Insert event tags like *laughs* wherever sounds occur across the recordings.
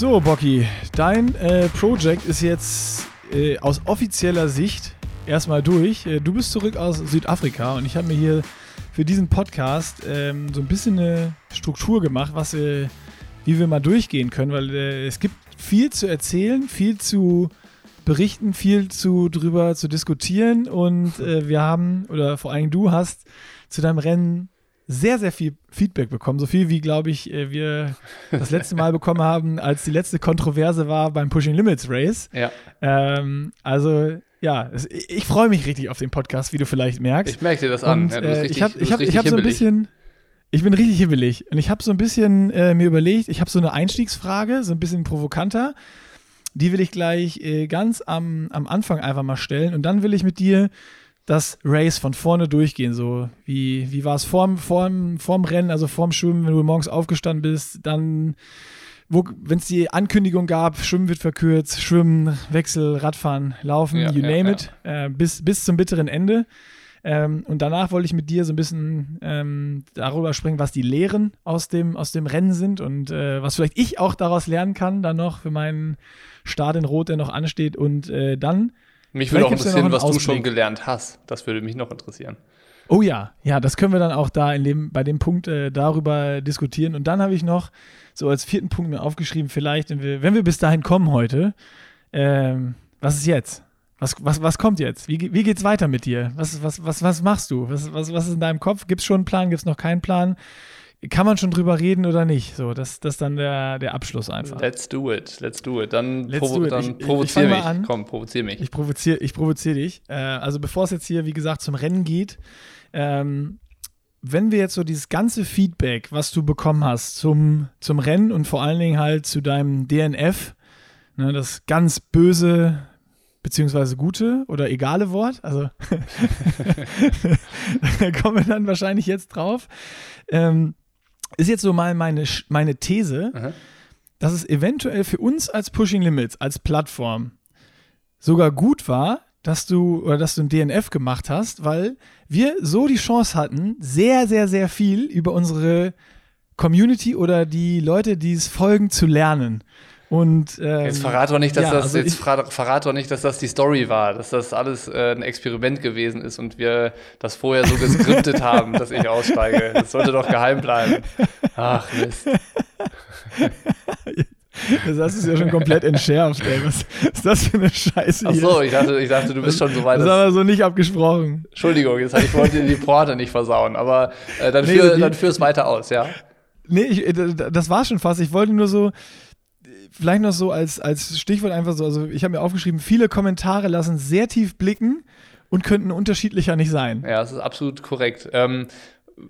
So, Bocky, dein äh, Project ist jetzt äh, aus offizieller Sicht erstmal durch. Äh, du bist zurück aus Südafrika und ich habe mir hier für diesen Podcast ähm, so ein bisschen eine Struktur gemacht, was wir, wie wir mal durchgehen können, weil äh, es gibt viel zu erzählen, viel zu berichten, viel zu drüber zu diskutieren und äh, wir haben, oder vor allem du hast zu deinem Rennen sehr, sehr viel Feedback bekommen. So viel wie, glaube ich, äh, wir das letzte Mal bekommen haben, als die letzte Kontroverse war beim Pushing Limits Race. Ja. Ähm, also, ja, ich freue mich richtig auf den Podcast, wie du vielleicht merkst. Ich merke dir das an. Und, Ja, äh, richtig- ich habe ich hab, ich hab so ein bisschen, ich bin richtig hibbelig. Und ich habe so ein bisschen äh, mir überlegt, ich habe so eine Einstiegsfrage, so ein bisschen provokanter. Die will ich gleich äh, ganz am, am Anfang einfach mal stellen. Und dann will ich mit dir das Race von vorne durchgehen. So, wie, wie war es vorm, vorm, vorm Rennen, also vorm Schwimmen, wenn du morgens aufgestanden bist, dann, wenn es die Ankündigung gab, Schwimmen wird verkürzt, Schwimmen, Wechsel, Radfahren, Laufen, Ja, you ja, name ja. it, äh, bis, bis zum bitteren Ende. Ähm, und danach wollte ich mit dir so ein bisschen ähm, darüber sprechen, was die Lehren aus dem, aus dem Rennen sind und äh, was vielleicht ich auch daraus lernen kann, dann noch für meinen Start in Rot, der noch ansteht. Und äh, dann Mich würde auch interessieren, was einen du schon Ausblick. gelernt hast. Das würde mich noch interessieren. Oh ja, ja, das können wir dann auch da in dem, bei dem Punkt äh, darüber diskutieren. Und dann habe ich noch so als vierten Punkt mir aufgeschrieben, vielleicht, wenn wir, wenn wir bis dahin kommen heute, ähm, was ist jetzt? Was, was, was kommt jetzt? Wie, wie geht's weiter mit dir? Was, was, was, was machst du? Was, was, was ist in deinem Kopf? Gibt es schon einen Plan? Gibt es noch keinen Plan? Kann man schon drüber reden oder nicht? So, das, das ist dann der, der Abschluss einfach. Let's do it. Let's do it. Dann, provo do it. dann Ich- ich- ich provozier fang mal mich. an. Komm, provozier mich. Ich provoziere ich provozier dich. Äh, also bevor es jetzt hier, wie gesagt, zum Rennen geht, ähm, wenn wir jetzt so dieses ganze Feedback, was du bekommen hast zum, zum Rennen und vor allen Dingen halt zu deinem DNF, ne, das ganz böse beziehungsweise gute oder egale Wort, also *laughs* da kommen wir dann wahrscheinlich jetzt drauf, ähm, ist jetzt so mal meine, meine These, Aha. dass es eventuell für uns als Pushing Limits, als Plattform, sogar gut war, dass du oder dass du ein DNF gemacht hast, weil wir so die Chance hatten, sehr, sehr, sehr viel über unsere Community oder die Leute, die es folgen, zu lernen. Und ähm, Jetzt verrat doch nicht, dass ja, das also jetzt verrat, verrat doch nicht, dass das die Story war, dass das alles äh, ein Experiment gewesen ist und wir das vorher so geskriptet *laughs* haben, dass ich aussteige. Das sollte doch geheim bleiben. Ach Mist. das hast du ja schon komplett entschärft, ey. Was ist das für eine Scheiße Ach hier? so, ich dachte, ich dachte, du bist schon so weit. das dass- aber so nicht abgesprochen. Entschuldigung, jetzt ich wollte dir die Porte nicht versauen, aber äh, dann, Nee, führ, die- dann führ es weiter aus, ja? Nee, ich, äh, das war schon fast. Ich wollte nur so, vielleicht noch so als, als Stichwort einfach so, also ich habe mir aufgeschrieben, viele Kommentare lassen sehr tief blicken und könnten unterschiedlicher nicht sein. Ja, das ist absolut korrekt. Ähm,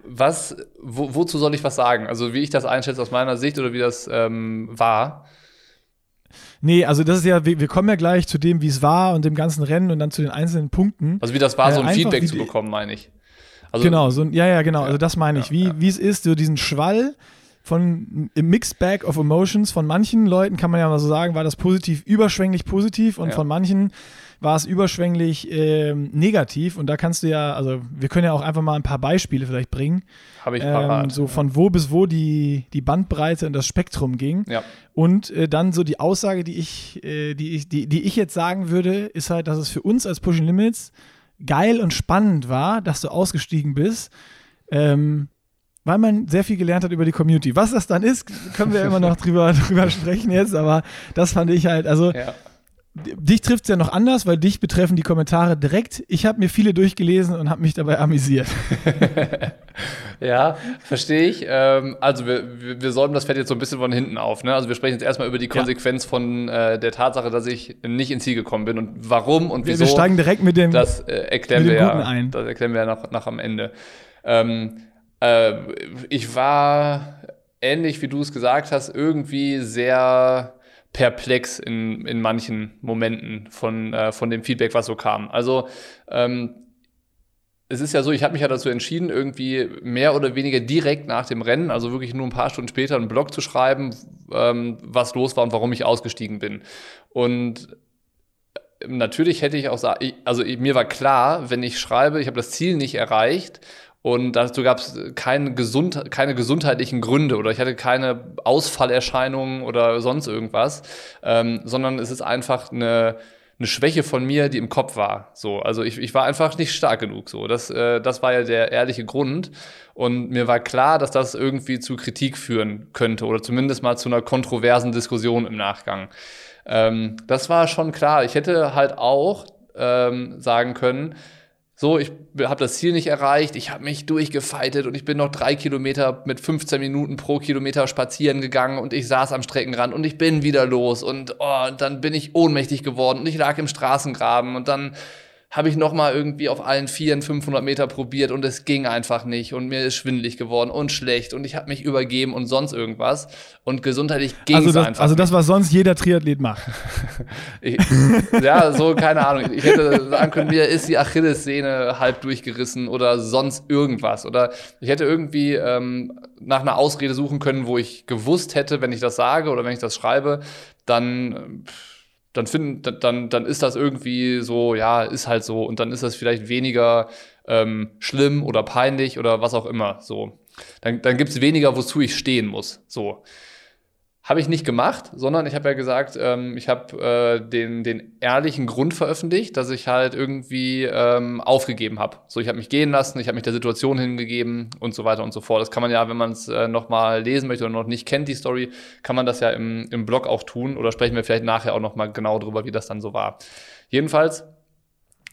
was, wo, wozu soll ich was sagen? Also wie ich das einschätze aus meiner Sicht oder wie das ähm, war? Nee, also das ist ja, wir, wir kommen ja gleich zu dem, wie es war und dem ganzen Rennen und dann zu den einzelnen Punkten. Also wie das war, Äh, so ein Feedback zu bekommen, meine ich. Also, genau, so, ein- ja, ja, genau, also das meine ich, wie, ja. wie es ist, so diesen Schwall von im Mixed Bag of Emotions von manchen Leuten kann man ja mal so sagen, war das positiv überschwänglich positiv und Ja. von manchen war es überschwänglich ähm, negativ und da kannst du ja, also wir können ja auch einfach mal ein paar Beispiele vielleicht bringen, Habe ich ähm, parat. so von wo bis wo die, die Bandbreite und das Spektrum ging. ja. Und äh, dann so die Aussage, die ich, äh, die, ich, die, die ich jetzt sagen würde, ist halt, dass es für uns als Pushing Limits geil und spannend war, dass du ausgestiegen bist, ähm, weil man sehr viel gelernt hat über die Community. Was das dann ist, können wir immer noch drüber, *laughs* drüber sprechen jetzt, aber das fand ich halt, also ja. dich trifft es ja noch anders, weil dich betreffen die Kommentare direkt. Ich habe mir viele durchgelesen und habe mich dabei amüsiert. *laughs* Ja, verstehe ich. Ähm, also wir, wir, wir säumen das Fett jetzt so ein bisschen von hinten auf. Ne? Also wir sprechen jetzt erstmal über die Konsequenz von äh, der Tatsache, dass ich nicht ins Ziel gekommen bin und warum und Wir, wieso. wir steigen direkt mit dem. Das äh, erklären Mit wir dem ja. Guten ein. Das erklären wir ja nach, nach am Ende. Ähm, äh, ich war ähnlich wie du es gesagt hast, irgendwie sehr perplex in, in manchen Momenten von, äh, von dem Feedback, was so kam. Also ähm, es ist ja so, ich habe mich ja dazu entschieden, irgendwie mehr oder weniger direkt nach dem Rennen, also wirklich nur ein paar Stunden später, einen Blog zu schreiben, ähm, was los war und warum ich ausgestiegen bin. Und natürlich hätte ich auch also mir war klar, wenn ich schreibe, ich habe das Ziel nicht erreicht Und dazu gab es keine, gesund, keine gesundheitlichen Gründe oder ich hatte keine Ausfallerscheinungen oder sonst irgendwas, ähm, sondern es ist einfach eine, eine Schwäche von mir, die im Kopf war. So, also ich, ich war einfach nicht stark genug. So, das, äh, das war ja der ehrliche Grund. Und mir war klar, dass das irgendwie zu Kritik führen könnte oder zumindest mal zu einer kontroversen Diskussion im Nachgang. Ähm, das war schon klar. Ich hätte halt auch ähm, sagen können, so, ich habe das Ziel nicht erreicht, ich habe mich durchgefeitet und ich bin noch drei Kilometer mit 15 Minuten pro Kilometer spazieren gegangen und ich saß am Streckenrand und ich bin wieder los und, oh, und dann bin ich ohnmächtig geworden und ich lag im Straßengraben und dann habe ich noch mal irgendwie auf allen Vieren 500 Meter probiert und es ging einfach nicht und mir ist schwindelig geworden und schlecht und ich habe mich übergeben und sonst irgendwas und gesundheitlich ging also es das, einfach Also das, was sonst jeder Triathlet macht. *laughs* Ich, ja, so, keine Ahnung. Ich hätte sagen können, mir ist die Achillessehne halb durchgerissen oder sonst irgendwas. Oder ich hätte irgendwie ähm, nach einer Ausrede suchen können, wo ich gewusst hätte, wenn ich das sage oder wenn ich das schreibe, dann, dann, finden, dann, dann ist das irgendwie so, ja, ist halt so. Und dann ist das vielleicht weniger ähm, schlimm oder peinlich oder was auch immer. So. Dann, dann gibt es weniger, wozu ich stehen muss. So. Habe ich nicht gemacht, sondern ich habe ja gesagt, ähm, ich habe äh, den, den ehrlichen Grund veröffentlicht, dass ich halt irgendwie ähm, aufgegeben habe. So, ich habe mich gehen lassen, ich habe mich der Situation hingegeben und so weiter und so fort. Das kann man ja, wenn man es äh, nochmal lesen möchte oder noch nicht kennt, die Story, kann man das ja im, im Blog auch tun oder sprechen wir vielleicht nachher auch nochmal genau drüber, wie das dann so war. Jedenfalls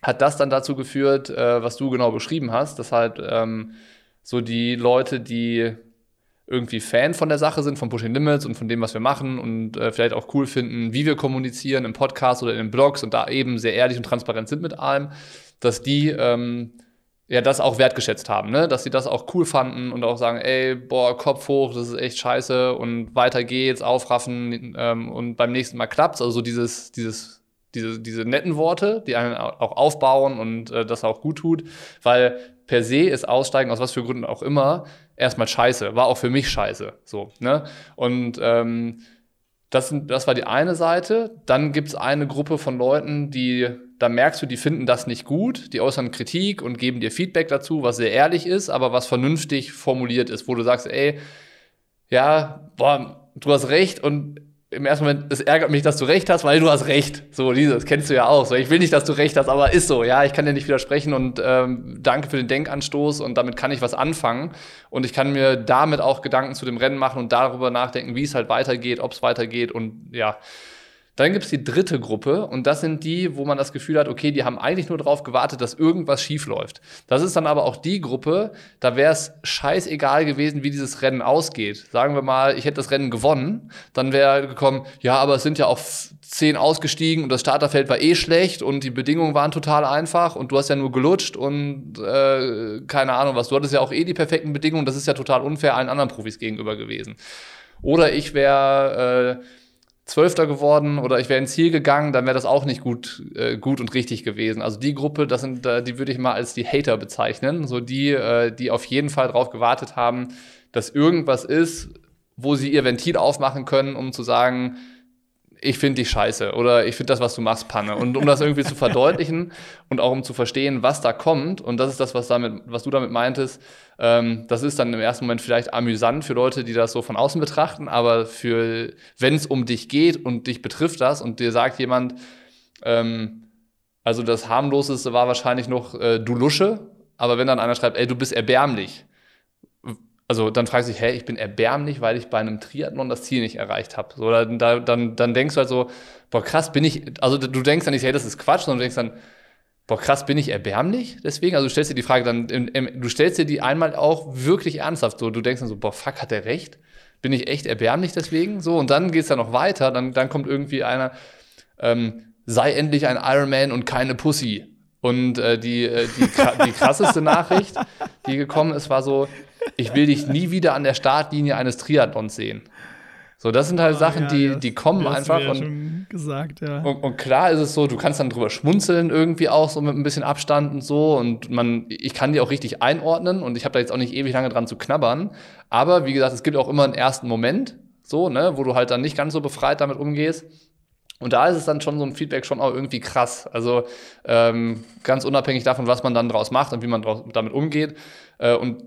hat das dann dazu geführt, äh, was du genau beschrieben hast, dass halt ähm, so die Leute, die irgendwie Fan von der Sache sind, von Pushing Limits und von dem, was wir machen und äh, vielleicht auch cool finden, wie wir kommunizieren im Podcast oder in den Blogs und da eben sehr ehrlich und transparent sind mit allem, dass die ähm, ja das auch wertgeschätzt haben, ne? dass sie das auch cool fanden und auch sagen, ey, boah, Kopf hoch, das ist echt scheiße und weiter geht's, aufraffen ähm, und beim nächsten Mal klappt's. Also so dieses, dieses, diese, diese netten Worte, die einen auch aufbauen und äh, das auch gut tut, weil per se ist Aussteigen, aus was für Gründen auch immer, erstmal scheiße. War auch für mich scheiße. So, ne? Und ähm, das, das war die eine Seite. Dann gibt es eine Gruppe von Leuten, die, da merkst du, die finden das nicht gut, die äußern Kritik und geben dir Feedback dazu, was sehr ehrlich ist, aber was vernünftig formuliert ist, wo du sagst, ey, ja, boah, du hast recht und im ersten Moment, es ärgert mich, dass du recht hast, weil du hast recht. So, dieses kennst du ja auch. So, ich will nicht, dass du recht hast, aber ist so. Ja, ich kann dir nicht widersprechen und ähm, danke für den Denkanstoß und damit kann ich was anfangen. Und ich kann mir damit auch Gedanken zu dem Rennen machen und darüber nachdenken, wie es halt weitergeht, ob es weitergeht und ja. Dann gibt es die dritte Gruppe und das sind die, wo man das Gefühl hat, okay, die haben eigentlich nur darauf gewartet, dass irgendwas schief läuft. Das ist dann aber auch die Gruppe, da wäre es scheißegal gewesen, wie dieses Rennen ausgeht. Sagen wir mal, ich hätte das Rennen gewonnen, dann wäre gekommen, ja, aber es sind ja auch zehn ausgestiegen und das Starterfeld war eh schlecht und die Bedingungen waren total einfach und du hast ja nur gelutscht und äh, keine Ahnung was. Du hattest ja auch eh die perfekten Bedingungen, das ist ja total unfair allen anderen Profis gegenüber gewesen. Oder ich wäre äh, Zwölfter geworden oder ich wäre ins Ziel gegangen, dann wäre das auch nicht gut, äh, gut und richtig gewesen. Also die Gruppe, das sind, äh, die würde ich mal als die Hater bezeichnen. So die, äh, die auf jeden Fall darauf gewartet haben, dass irgendwas ist, wo sie ihr Ventil aufmachen können, um zu sagen, ich finde dich scheiße oder ich finde das, was du machst, Panne. Und um das irgendwie zu *laughs* verdeutlichen und auch um zu verstehen, was da kommt, und das ist das, was, damit, was du damit meintest, ähm, das ist dann im ersten Moment vielleicht amüsant für Leute, die das so von außen betrachten, aber für, wenn es um dich geht und dich betrifft das und dir sagt jemand, ähm, also das harmloseste war wahrscheinlich noch äh, du Lusche, aber wenn dann einer schreibt, ey, du bist erbärmlich, also dann fragst du dich, hä, ich bin erbärmlich, weil ich bei einem Triathlon das Ziel nicht erreicht habe. So, dann, dann, dann denkst du halt so, boah, krass, bin ich, also du denkst dann nicht, hey, das ist Quatsch, sondern du denkst dann, boah, krass, bin ich erbärmlich deswegen? Also du stellst dir die Frage dann, du stellst dir die einmal auch wirklich ernsthaft so, du denkst dann so, boah, fuck, hat der recht? Bin ich echt erbärmlich deswegen? So, und dann geht's dann noch weiter, dann, dann kommt irgendwie einer, ähm, sei endlich ein Ironman und keine Pussy. Und äh, die, äh, die, die krasseste Nachricht, die gekommen ist, war so, ich will dich nie wieder an der Startlinie eines Triathlons sehen. So, das sind halt oh, Sachen, ja, die, das, die kommen einfach. Ja und, gesagt, ja. Und, und, klar ist es so, du kannst dann drüber schmunzeln irgendwie auch, so mit ein bisschen Abstand und so. Und man, ich kann die auch richtig einordnen und ich habe da jetzt auch nicht ewig lange dran zu knabbern. Aber wie gesagt, es gibt auch immer einen ersten Moment, so, ne, wo du halt dann nicht ganz so befreit damit umgehst. Und da ist es dann schon so ein Feedback schon auch irgendwie krass. Also ähm, ganz unabhängig davon, was man dann draus macht und wie man draus, damit umgeht. Äh, und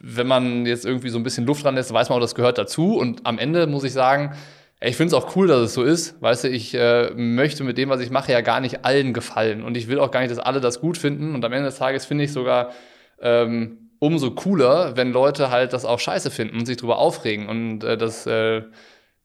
wenn man jetzt irgendwie so ein bisschen Luft dran lässt, weiß man auch, das gehört dazu. Und am Ende muss ich sagen, ich finde es auch cool, dass es so ist. Weißt du, ich äh, möchte mit dem, was ich mache, ja gar nicht allen gefallen. Und ich will auch gar nicht, dass alle das gut finden. Und am Ende des Tages finde ich sogar ähm, umso cooler, wenn Leute halt das auch scheiße finden und sich drüber aufregen. Und äh, das äh,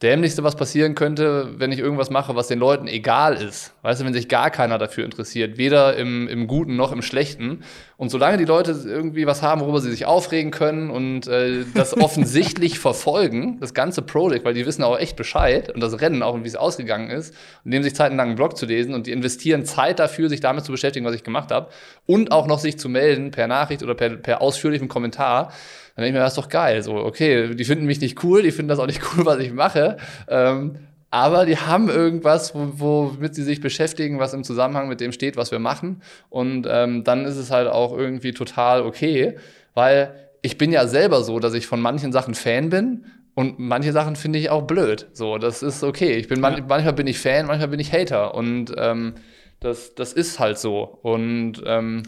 Dämlichste, was passieren könnte, wenn ich irgendwas mache, was den Leuten egal ist. Weißt du, wenn sich gar keiner dafür interessiert, weder im, im Guten noch im Schlechten. Und solange die Leute irgendwie was haben, worüber sie sich aufregen können und äh, das *laughs* offensichtlich verfolgen, das ganze Projekt, weil die wissen auch echt Bescheid und das Rennen auch, wie es ausgegangen ist, und nehmen sich Zeit, einen langen Blog zu lesen und die investieren Zeit dafür, sich damit zu beschäftigen, was ich gemacht habe und auch noch sich zu melden per Nachricht oder per, per ausführlichem Kommentar dann denke ich mir, das ist doch geil. So, okay, die finden mich nicht cool, die finden das auch nicht *laughs* cool, was ich mache. Ähm, aber die haben irgendwas, womit sie sich beschäftigen, was im Zusammenhang mit dem steht, was wir machen. Und ähm, dann ist es halt auch irgendwie total okay, weil ich bin ja selber so, dass ich von manchen Sachen Fan bin und manche Sachen finde ich auch blöd. So, das ist okay. Ich bin man ja. manchmal bin ich Fan, manchmal bin ich Hater und ähm, das, das ist halt so. Und ähm,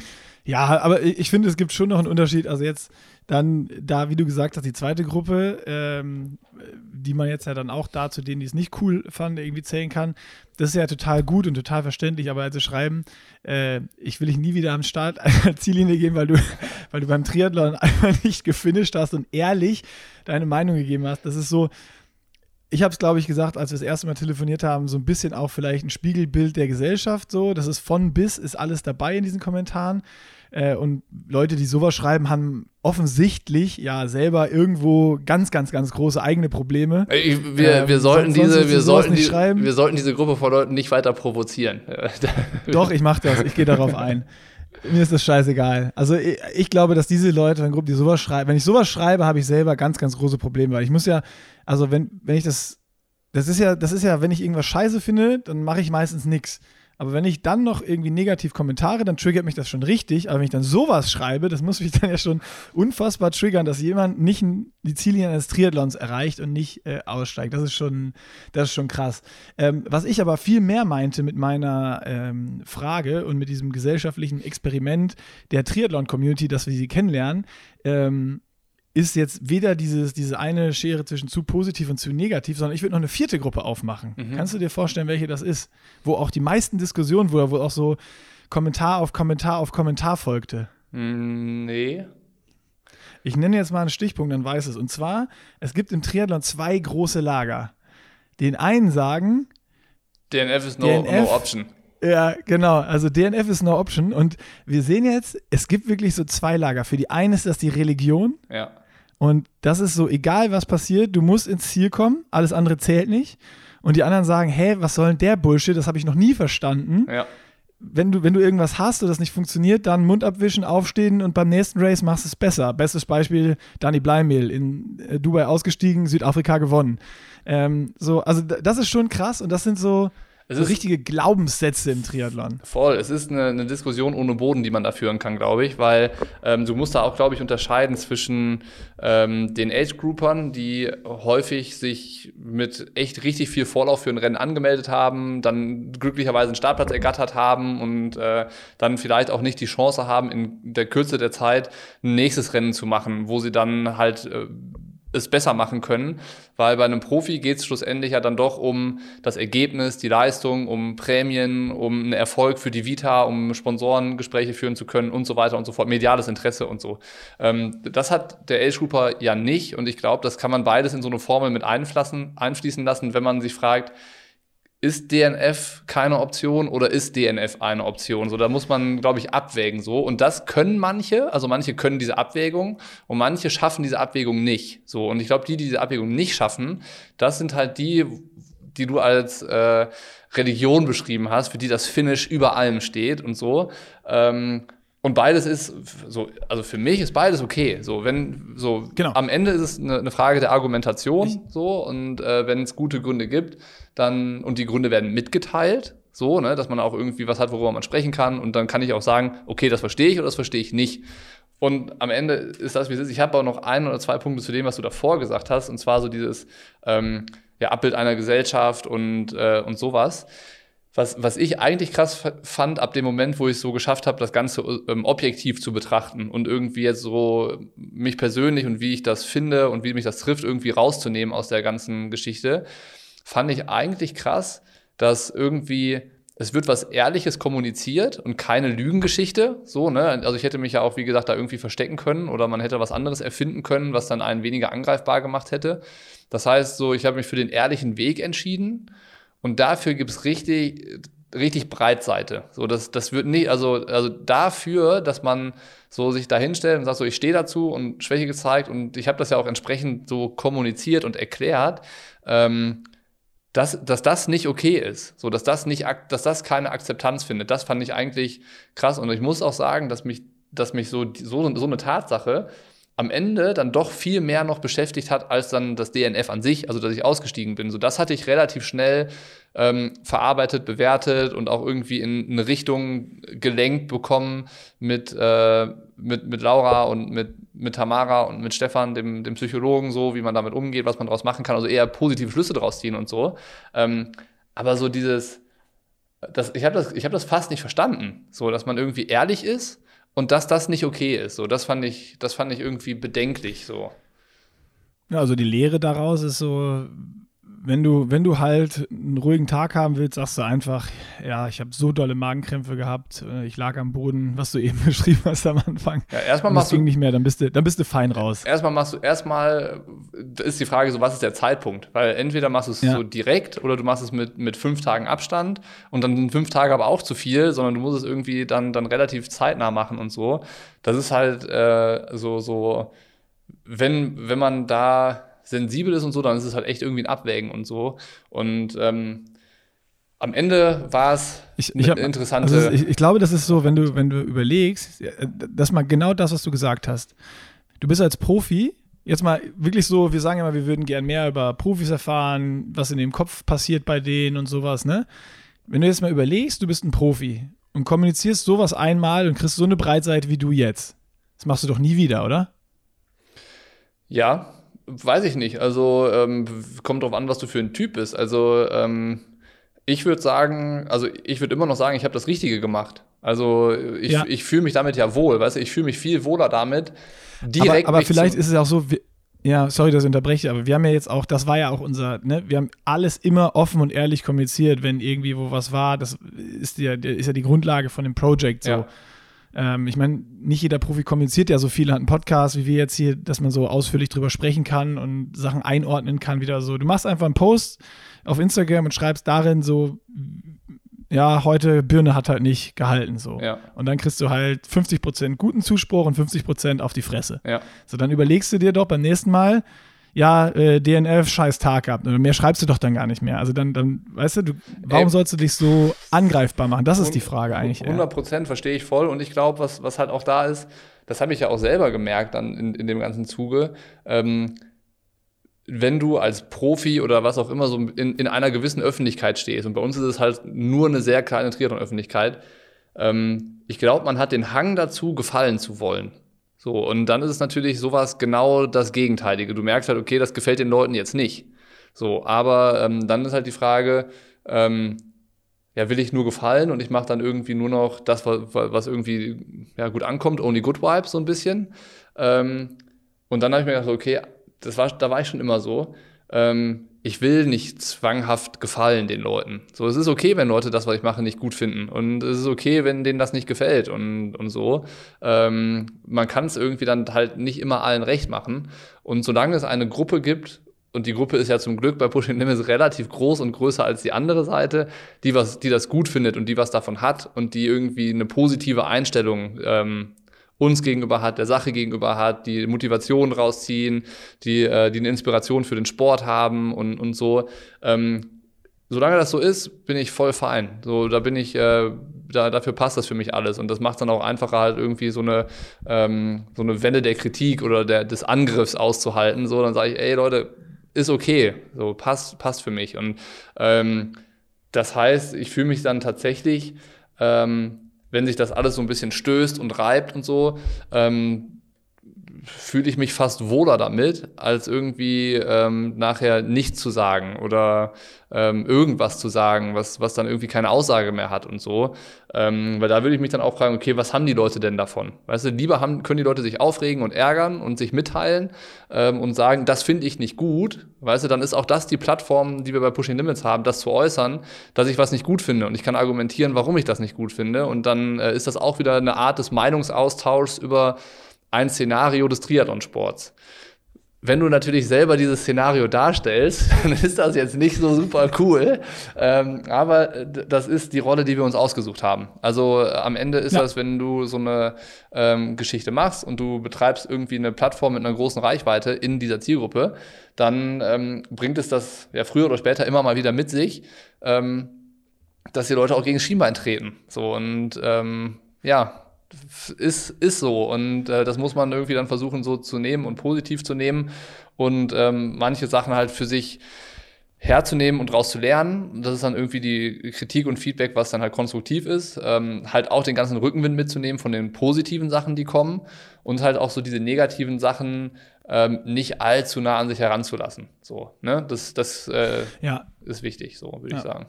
ja, aber ich finde, es gibt schon noch einen Unterschied. Also jetzt dann da, wie du gesagt hast, die zweite Gruppe, ähm, die man jetzt ja dann auch da zu denen, die es nicht cool fanden, irgendwie zählen kann. Das ist ja total gut und total verständlich, aber also schreiben, äh, ich will dich nie wieder am Start *laughs* einer Ziellinie gehen, weil du, weil du beim Triathlon einfach nicht gefinisht hast und ehrlich deine Meinung gegeben hast. Das ist so, ich habe es, glaube ich, gesagt, als wir das erste Mal telefoniert haben, so ein bisschen auch vielleicht ein Spiegelbild der Gesellschaft so. Das ist von bis, ist alles dabei in diesen Kommentaren. Äh, und Leute, die sowas schreiben, haben offensichtlich ja selber irgendwo ganz, ganz, ganz große eigene Probleme. Ich, wir, wir, ähm, sollten diese, wir, sollten die, wir sollten diese Gruppe von Leuten nicht weiter provozieren. *laughs* Doch, ich mache das. Ich gehe darauf ein. Mir ist das scheißegal. Also ich, ich glaube, dass diese Leute, eine Gruppe, die sowas schreiben, wenn ich sowas schreibe, habe ich selber ganz, ganz große Probleme, weil ich muss ja, also wenn, wenn ich das, das ist ja, das ist ja, wenn ich irgendwas scheiße finde, dann mache ich meistens nichts. Aber wenn ich dann noch irgendwie negativ Kommentare, dann triggert mich das schon richtig. Aber wenn ich dann sowas schreibe, das muss mich dann ja schon unfassbar triggern, dass jemand nicht die Ziellinie eines Triathlons erreicht und nicht äh, aussteigt. Das ist schon, das ist schon krass. Ähm, was ich aber viel mehr meinte mit meiner ähm, Frage und mit diesem gesellschaftlichen Experiment der Triathlon-Community, dass wir sie kennenlernen, ähm, ist jetzt weder dieses, diese eine Schere zwischen zu positiv und zu negativ, sondern ich würde noch eine vierte Gruppe aufmachen. Mhm. Kannst du dir vorstellen, welche das ist? Wo auch die meisten Diskussionen, wo, wo auch so Kommentar auf Kommentar auf Kommentar folgte. Mm, nee. Ich nenne jetzt mal einen Stichpunkt, dann weiß es. Und zwar, es gibt im Triathlon zwei große Lager. Den einen sagen, DNF ist no, DNF, no option. Ja, genau. Also DNF ist no option. Und wir sehen jetzt, es gibt wirklich so zwei Lager. Für die einen ist das die Religion. Ja. Und das ist so, egal was passiert, du musst ins Ziel kommen, alles andere zählt nicht. Und die anderen sagen, hä, was soll denn der Bullshit? Das habe ich noch nie verstanden. Ja. Wenn du, wenn du irgendwas hast und das nicht funktioniert, dann Mund abwischen, aufstehen und beim nächsten Race machst du es besser. Bestes Beispiel, Dani Bleimehl in äh, Dubai ausgestiegen, Südafrika gewonnen. Ähm, so, also das ist schon krass und das sind so, es so richtige Glaubenssätze im Triathlon. Voll, es ist eine, eine, Diskussion ohne Boden, die man da führen kann, glaube ich, weil ähm, du musst da auch, glaube ich, unterscheiden zwischen ähm, den Age-Groupern, die häufig sich mit echt richtig viel Vorlauf für ein Rennen angemeldet haben, dann glücklicherweise einen Startplatz ergattert haben und äh, dann vielleicht auch nicht die Chance haben, in der Kürze der Zeit ein nächstes Rennen zu machen, wo sie dann halt äh, es besser machen können, weil bei einem Profi geht es schlussendlich ja dann doch um das Ergebnis, die Leistung, um Prämien, um einen Erfolg für die Vita, um Sponsorengespräche führen zu können und so weiter und so fort, mediales Interesse und so. Ähm, das hat der Age Grouper ja nicht und ich glaube, das kann man beides in so eine Formel mit einfließen lassen, wenn man sich fragt, ist DNF keine Option oder ist DNF eine Option? So, da muss man, glaube ich, abwägen so. Und das können manche, also manche können diese Abwägung und manche schaffen diese Abwägung nicht. So, und ich glaube, die, die diese Abwägung nicht schaffen, das sind halt die, die du als äh, Religion beschrieben hast, für die das Finish über allem steht und so. Ähm, und beides ist so, also für mich ist beides okay. So, wenn, so, genau. am Ende ist es eine, eine Frage der Argumentation, ich. so, und äh, wenn es gute Gründe gibt, dann, und die Gründe werden mitgeteilt, so, ne, dass man auch irgendwie was hat, worüber man sprechen kann. Und dann kann ich auch sagen, okay, das verstehe ich oder das verstehe ich nicht. Und am Ende ist das, wie es ist. Ich habe auch noch ein oder zwei Punkte zu dem, was du davor gesagt hast, und zwar so dieses, ähm, ja, Abbild einer Gesellschaft und, äh, und sowas. Was, was ich eigentlich krass fand, ab dem Moment, wo ich es so geschafft habe, das Ganze ähm, objektiv zu betrachten und irgendwie jetzt so mich persönlich und wie ich das finde und wie mich das trifft, irgendwie rauszunehmen aus der ganzen Geschichte, fand ich eigentlich krass, dass irgendwie es wird was Ehrliches kommuniziert und keine Lügengeschichte. So, ne? Also ich hätte mich ja auch, wie gesagt, da irgendwie verstecken können oder man hätte was anderes erfinden können, was dann einen weniger angreifbar gemacht hätte. Das heißt, so, ich habe mich für den ehrlichen Weg entschieden und dafür gibt es richtig, richtig Breitseite. So, das, das wird nicht, also, also dafür, dass man so sich da hinstellt und sagt, so, ich stehe dazu und Schwäche gezeigt und ich habe das ja auch entsprechend so kommuniziert und erklärt. Ähm, dass, dass das nicht okay ist, so dass das nicht, dass das keine Akzeptanz findet. Das fand ich eigentlich krass und ich muss auch sagen, dass mich, dass mich so, so, so eine Tatsache am Ende dann doch viel mehr noch beschäftigt hat als dann das DNF an sich, also dass ich ausgestiegen bin. So das hatte ich relativ schnell ähm, verarbeitet, bewertet und auch irgendwie in eine Richtung gelenkt bekommen mit, äh, mit, mit Laura und mit, mit Tamara und mit Stefan, dem, dem Psychologen, so wie man damit umgeht, was man daraus machen kann, also eher positive Schlüsse draus ziehen und so. Ähm, aber so dieses, das, ich habe das, hab das fast nicht verstanden, so dass man irgendwie ehrlich ist und dass das nicht okay ist. So, das fand ich, das fand ich irgendwie bedenklich. So. Ja, also die Lehre daraus ist so, wenn du, wenn du halt einen ruhigen Tag haben willst, sagst du einfach, ja, ich habe so dolle Magenkrämpfe gehabt, äh, ich lag am Boden, was du *laughs* eben beschrieben hast am Anfang. Ja, erstmal machst du nicht mehr, dann bist du, dann bist du fein raus. Erstmal machst du, erstmal ist die Frage so, was ist der Zeitpunkt? Weil entweder machst du es ja. so direkt oder du machst es mit, mit fünf Tagen Abstand und dann sind fünf Tage aber auch zu viel, sondern du musst es irgendwie dann, dann relativ zeitnah machen und so. Das ist halt äh, so, so, wenn, wenn man da sensibel ist und so, dann ist es halt echt irgendwie ein Abwägen und so. Und ähm, am Ende war es ich, ich hab, interessante. Also ich, ich, glaube, das ist so, wenn du, wenn du überlegst, das mal genau das, was du gesagt hast. Du bist als Profi, jetzt mal wirklich so, wir sagen immer, wir würden gern mehr über Profis erfahren, was in dem Kopf passiert bei denen und sowas, ne? Wenn du jetzt mal überlegst, du bist ein Profi und kommunizierst sowas einmal und kriegst so eine Breitseite wie du jetzt. Das machst du doch nie wieder, oder? Ja, weiß ich nicht. Also ähm, kommt drauf an, was du für ein Typ bist. Also ähm, ich würde sagen, also ich würde immer noch sagen, ich habe das Richtige gemacht. Also ich, ja. ich fühle mich damit ja wohl, weißt du, ich fühle mich viel wohler damit. Direkt aber, aber vielleicht ist es auch so, wir, ja, sorry, dass ich unterbreche, aber wir haben ja jetzt auch, das war ja auch unser, ne, wir haben alles immer offen und ehrlich kommuniziert, wenn irgendwie wo was war. Das ist ja, ist ja die Grundlage von dem Projekt so. Ja. Ähm, ich meine, nicht jeder Profi kommuniziert ja so viel, hat einen Podcast wie wir jetzt hier, dass man so ausführlich drüber sprechen kann und Sachen einordnen kann, wieder so. Du machst einfach einen Post auf Instagram und schreibst darin so, ja, heute Birne hat halt nicht gehalten so. Ja. Und dann kriegst du halt 50% guten Zuspruch und 50% auf die Fresse. Ja. So, dann überlegst du dir doch beim nächsten Mal, ja, äh, DNF, scheiß Tag gehabt. Oder mehr schreibst du doch dann gar nicht mehr. Also dann, dann weißt du, du warum Ey, sollst du dich so angreifbar machen? Das ist die Frage eigentlich. 100 Prozent verstehe ich voll. Und ich glaube, was, was halt auch da ist, das habe ich ja auch selber gemerkt dann in, in dem ganzen Zuge. Ähm, wenn du als Profi oder was auch immer so in, in einer gewissen Öffentlichkeit stehst, und bei uns ist es halt nur eine sehr kleine Triathlon-Öffentlichkeit, ähm, ich glaube, man hat den Hang dazu, gefallen zu wollen. So, und dann ist es natürlich sowas genau das Gegenteilige. Du merkst halt, okay, das gefällt den Leuten jetzt nicht. So, aber ähm, dann ist halt die Frage, ähm, ja, will ich nur gefallen und ich mache dann irgendwie nur noch das, was irgendwie ja, gut ankommt, only good vibes so ein bisschen. Ähm, und dann habe ich mir gedacht, okay, das war, da war ich schon immer so. Ähm, ich will nicht zwanghaft gefallen den Leuten. So, es ist okay, wenn Leute das, was ich mache, nicht gut finden. Und es ist okay, wenn denen das nicht gefällt und, und so. Ähm, man kann es irgendwie dann halt nicht immer allen recht machen. Und solange es eine Gruppe gibt, und die Gruppe ist ja zum Glück bei Pushing Limits relativ groß und größer als die andere Seite, die was, die das gut findet und die was davon hat und die irgendwie eine positive Einstellung ähm, uns gegenüber hat, der Sache gegenüber hat, die Motivation rausziehen, die, äh, die eine Inspiration für den Sport haben und, und so. Ähm, solange das so ist, bin ich voll fein. So, da bin ich, äh, da, dafür passt das für mich alles. Und das macht dann auch einfacher, halt irgendwie so eine, ähm, so eine Welle der Kritik oder der, des Angriffs auszuhalten. So, dann sage ich, ey Leute, ist okay. So, passt, passt für mich. Und ähm, das heißt, ich fühle mich dann tatsächlich ähm, wenn sich das alles so ein bisschen stößt und reibt und so, ähm, fühle ich mich fast wohler damit, als irgendwie ähm, nachher nichts zu sagen oder ähm, irgendwas zu sagen, was, was dann irgendwie keine Aussage mehr hat und so. Ähm, weil da würde ich mich dann auch fragen, okay, was haben die Leute denn davon? Weißt du, lieber haben, können die Leute sich aufregen und ärgern und sich mitteilen ähm, und sagen, das finde ich nicht gut. Weißt du, dann ist auch das die Plattform, die wir bei Pushing Limits haben, das zu äußern, dass ich was nicht gut finde und ich kann argumentieren, warum ich das nicht gut finde. Und dann äh, ist das auch wieder eine Art des Meinungsaustauschs über ein Szenario des Triathlonsports. Wenn du natürlich selber dieses Szenario darstellst, *laughs* dann ist das jetzt nicht so super cool. Ähm, aber das ist die Rolle, die wir uns ausgesucht haben. Also äh, am Ende ist ja. das, wenn du so eine ähm, Geschichte machst und du betreibst irgendwie eine Plattform mit einer großen Reichweite in dieser Zielgruppe, dann ähm, bringt es das ja früher oder später immer mal wieder mit sich, ähm, dass die Leute auch gegen Schienbein treten. So und ähm, ja, ist, ist so. Und äh, das muss man irgendwie dann versuchen, so zu nehmen und positiv zu nehmen und ähm, manche Sachen halt für sich herzunehmen und rauszulernen. Das ist dann irgendwie die Kritik und Feedback, was dann halt konstruktiv ist. Ähm, halt auch den ganzen Rückenwind mitzunehmen von den positiven Sachen, die kommen und halt auch so diese negativen Sachen ähm, nicht allzu nah an sich heranzulassen. So, ne? Das, das äh, ja. ist wichtig, so würde ja. ich sagen.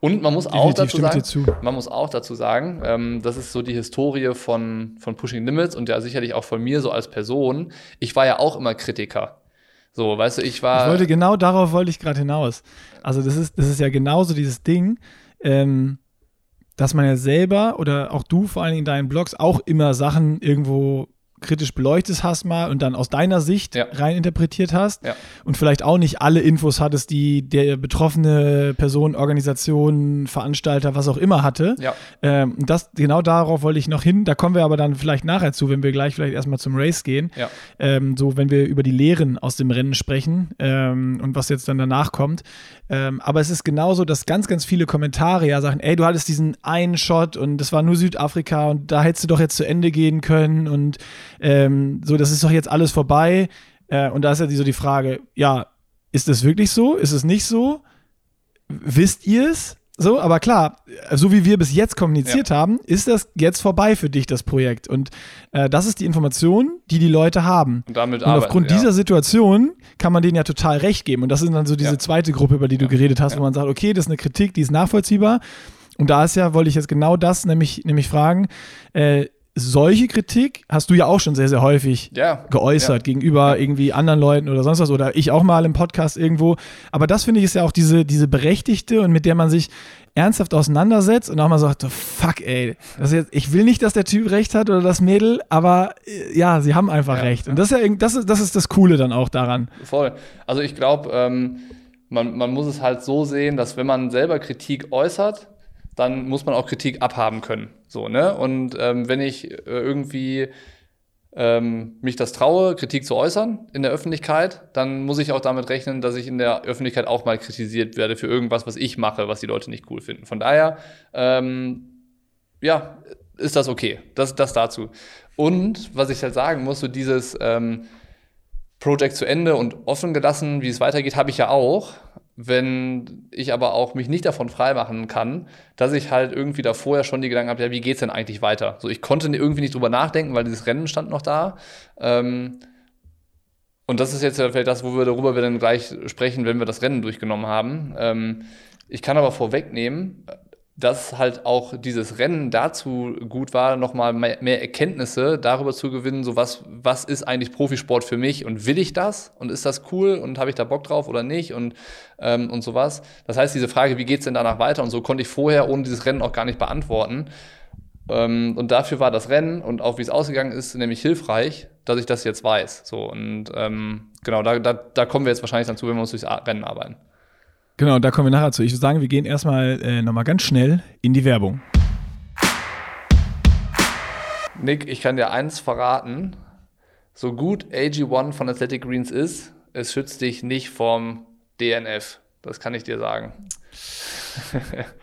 Und man muss auch dazu sagen, man muss auch dazu sagen, ähm, das ist so die Historie von, von Pushing Limits und ja sicherlich auch von mir so als Person. Ich war ja auch immer Kritiker. So, weißt du, ich war. Ich wollte genau darauf wollte ich gerade hinaus. Also das ist, das ist ja genauso dieses Ding, ähm, dass man ja selber oder auch du vor allen Dingen in deinen Blogs auch immer Sachen irgendwo kritisch beleuchtet hast mal und dann aus deiner Sicht ja. rein interpretiert hast ja. und vielleicht auch nicht alle Infos hattest, die der betroffene Person, Organisation, Veranstalter, was auch immer hatte. Ja. Ähm, das, genau darauf wollte ich noch hin. Da kommen wir aber dann vielleicht nachher zu, wenn wir gleich vielleicht erstmal zum Race gehen. Ja. Ähm, so, wenn wir über die Lehren aus dem Rennen sprechen ähm, und was jetzt dann danach kommt. Ähm, aber es ist genauso, dass ganz, ganz viele Kommentare ja sagen, ey, du hattest diesen einen Shot und das war nur Südafrika und da hättest du doch jetzt zu Ende gehen können und ähm, so, das ist doch jetzt alles vorbei. Äh, und da ist ja so die Frage, ja, ist das wirklich so? Ist es nicht so? Wisst ihr es? So, aber klar, so wie wir bis jetzt kommuniziert ja. haben, ist das jetzt vorbei für dich, das Projekt. Und äh, das ist die Information, die die Leute haben. Und, damit und aufgrund ja. dieser Situation kann man denen ja total recht geben. Und das ist dann so diese ja. zweite Gruppe, über die du geredet hast, wo man sagt, okay, das ist eine Kritik, die ist nachvollziehbar. Und da ist ja, wollte ich jetzt genau das nämlich, nämlich fragen, äh, solche Kritik hast du ja auch schon sehr, sehr häufig ja, geäußert ja. gegenüber irgendwie anderen Leuten oder sonst was oder ich auch mal im Podcast irgendwo. Aber das finde ich ist ja auch diese, diese berechtigte und mit der man sich ernsthaft auseinandersetzt und auch mal sagt, fuck ey, jetzt, ich will nicht, dass der Typ recht hat oder das Mädel, aber äh, ja, sie haben einfach ja, recht. Und das ist, ja, das, ist, das ist das Coole dann auch daran. Voll. Also ich glaube, ähm, man, man muss es halt so sehen, dass wenn man selber Kritik äußert, dann muss man auch Kritik abhaben können. So, ne? Und ähm, wenn ich äh, irgendwie ähm, mich das traue, Kritik zu äußern in der Öffentlichkeit, dann muss ich auch damit rechnen, dass ich in der Öffentlichkeit auch mal kritisiert werde für irgendwas, was ich mache, was die Leute nicht cool finden. Von daher, ähm, ja, ist das okay. Das, das dazu. Und was ich halt sagen muss, so dieses ähm, Projekt zu Ende und offen gelassen, wie es weitergeht, habe ich ja auch wenn ich aber auch mich nicht davon freimachen kann, dass ich halt irgendwie da vorher schon die Gedanken habe, ja, wie geht's denn eigentlich weiter? So, ich konnte irgendwie nicht drüber nachdenken, weil dieses Rennen stand noch da. Ähm, und das ist jetzt vielleicht das, wo wir darüber wir dann gleich sprechen, wenn wir das Rennen durchgenommen haben. Ähm, ich kann aber vorwegnehmen, dass halt auch dieses Rennen dazu gut war, nochmal mehr Erkenntnisse darüber zu gewinnen, so was, was ist eigentlich Profisport für mich und will ich das und ist das cool und habe ich da Bock drauf oder nicht und, ähm, und sowas. Das heißt, diese Frage, wie geht es denn danach weiter und so konnte ich vorher ohne dieses Rennen auch gar nicht beantworten. Ähm, und dafür war das Rennen und auch wie es ausgegangen ist, nämlich hilfreich, dass ich das jetzt weiß. So und ähm, genau, da, da, da kommen wir jetzt wahrscheinlich dazu, wenn wir uns durchs Rennen arbeiten. Genau, da kommen wir nachher zu. Ich würde sagen, wir gehen erstmal äh, nochmal ganz schnell in die Werbung. Nick, ich kann dir eins verraten. So gut AG1 von Athletic Greens ist, es schützt dich nicht vom DNF. Das kann ich dir sagen.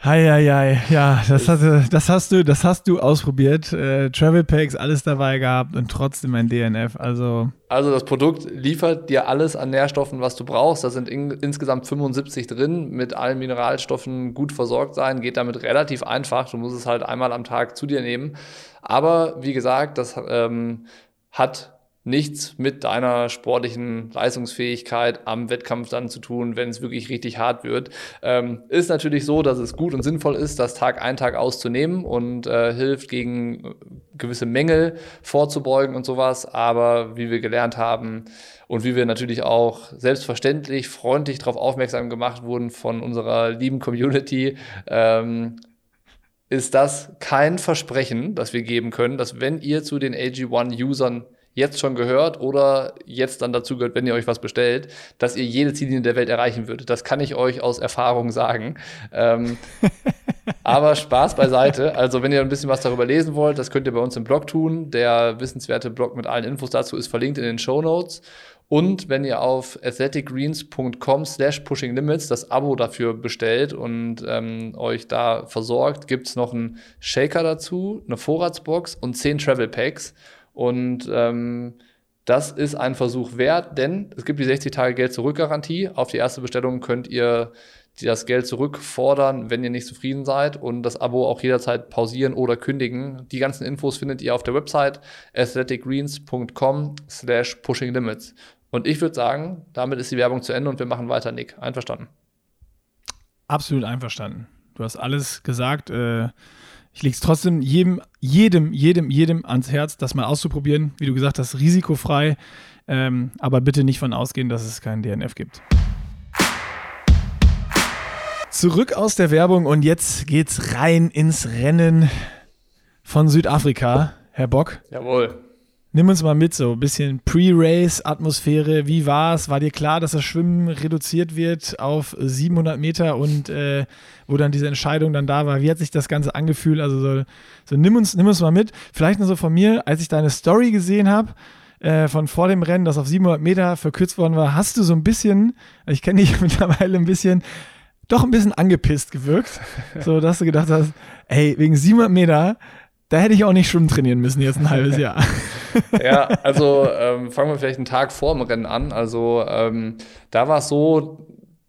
Heieiei, ja, das, hatte, das, hast du, das hast du ausprobiert. Äh, Travel Packs, alles dabei gehabt und trotzdem ein DNF. Also, also das Produkt liefert dir alles an Nährstoffen, was du brauchst. Da sind in, insgesamt 75 drin, mit allen Mineralstoffen gut versorgt sein. Geht damit relativ einfach. Du musst es halt einmal am Tag zu dir nehmen. Aber wie gesagt, das ähm, hat nichts mit deiner sportlichen Leistungsfähigkeit am Wettkampf dann zu tun, wenn es wirklich richtig hart wird. Ähm, ist natürlich so, dass es gut und sinnvoll ist, das Tag ein, Tag auszunehmen und äh, hilft gegen gewisse Mängel vorzubeugen und sowas. Aber wie wir gelernt haben und wie wir natürlich auch selbstverständlich freundlich darauf aufmerksam gemacht wurden von unserer lieben Community, ähm, ist das kein Versprechen, das wir geben können, dass wenn ihr zu den AG1-Usern jetzt schon gehört oder jetzt dann dazu gehört, wenn ihr euch was bestellt, dass ihr jede Ziellinie der Welt erreichen würdet. Das kann ich euch aus Erfahrung sagen. Ähm, *laughs* aber Spaß beiseite. Also, wenn ihr ein bisschen was darüber lesen wollt, das könnt ihr bei uns im Blog tun. Der wissenswerte Blog mit allen Infos dazu ist verlinkt in den Show Notes. Und wenn ihr auf athleticgreens.com slash pushing limits das Abo dafür bestellt und ähm, euch da versorgt, gibt es noch einen Shaker dazu, eine Vorratsbox und zehn Travel Packs. Und ähm, das ist ein Versuch wert, denn es gibt die 60 Tage Geld zurück Garantie. Auf die erste Bestellung könnt ihr das Geld zurückfordern, wenn ihr nicht zufrieden seid und das Abo auch jederzeit pausieren oder kündigen. Die ganzen Infos findet ihr auf der Website athleticgreens.com slash pushing limits. Und ich würde sagen, damit ist die Werbung zu Ende und wir machen weiter, Nick. Einverstanden? Absolut einverstanden. Du hast alles gesagt. Äh ich lege es trotzdem jedem, jedem, jedem, jedem ans Herz, das mal auszuprobieren. Wie du gesagt hast, risikofrei. Ähm, aber bitte nicht von ausgehen, dass es keinen DNF gibt. Zurück aus der Werbung und jetzt geht's rein ins Rennen von Südafrika. Herr Bock. Jawohl. Nimm uns mal mit, so ein bisschen Pre-Race-Atmosphäre. Wie war es? War dir klar, dass das Schwimmen reduziert wird auf 700 Meter und äh, wo dann diese Entscheidung dann da war? Wie hat sich das Ganze angefühlt? Also so, so nimm, uns, nimm uns mal mit. Vielleicht nur so von mir, als ich deine Story gesehen habe, äh, von vor dem Rennen, das auf 700 Meter verkürzt worden war, hast du so ein bisschen, ich kenne dich *laughs* mittlerweile ein bisschen, doch ein bisschen angepisst gewirkt. so, dass du gedacht hast, ey, wegen 700 Meter da hätte ich auch nicht Schwimmen trainieren müssen, jetzt ein halbes *laughs* Jahr. ja, also ähm, fangen wir vielleicht einen Tag vor dem Rennen an. Also ähm, da war es so,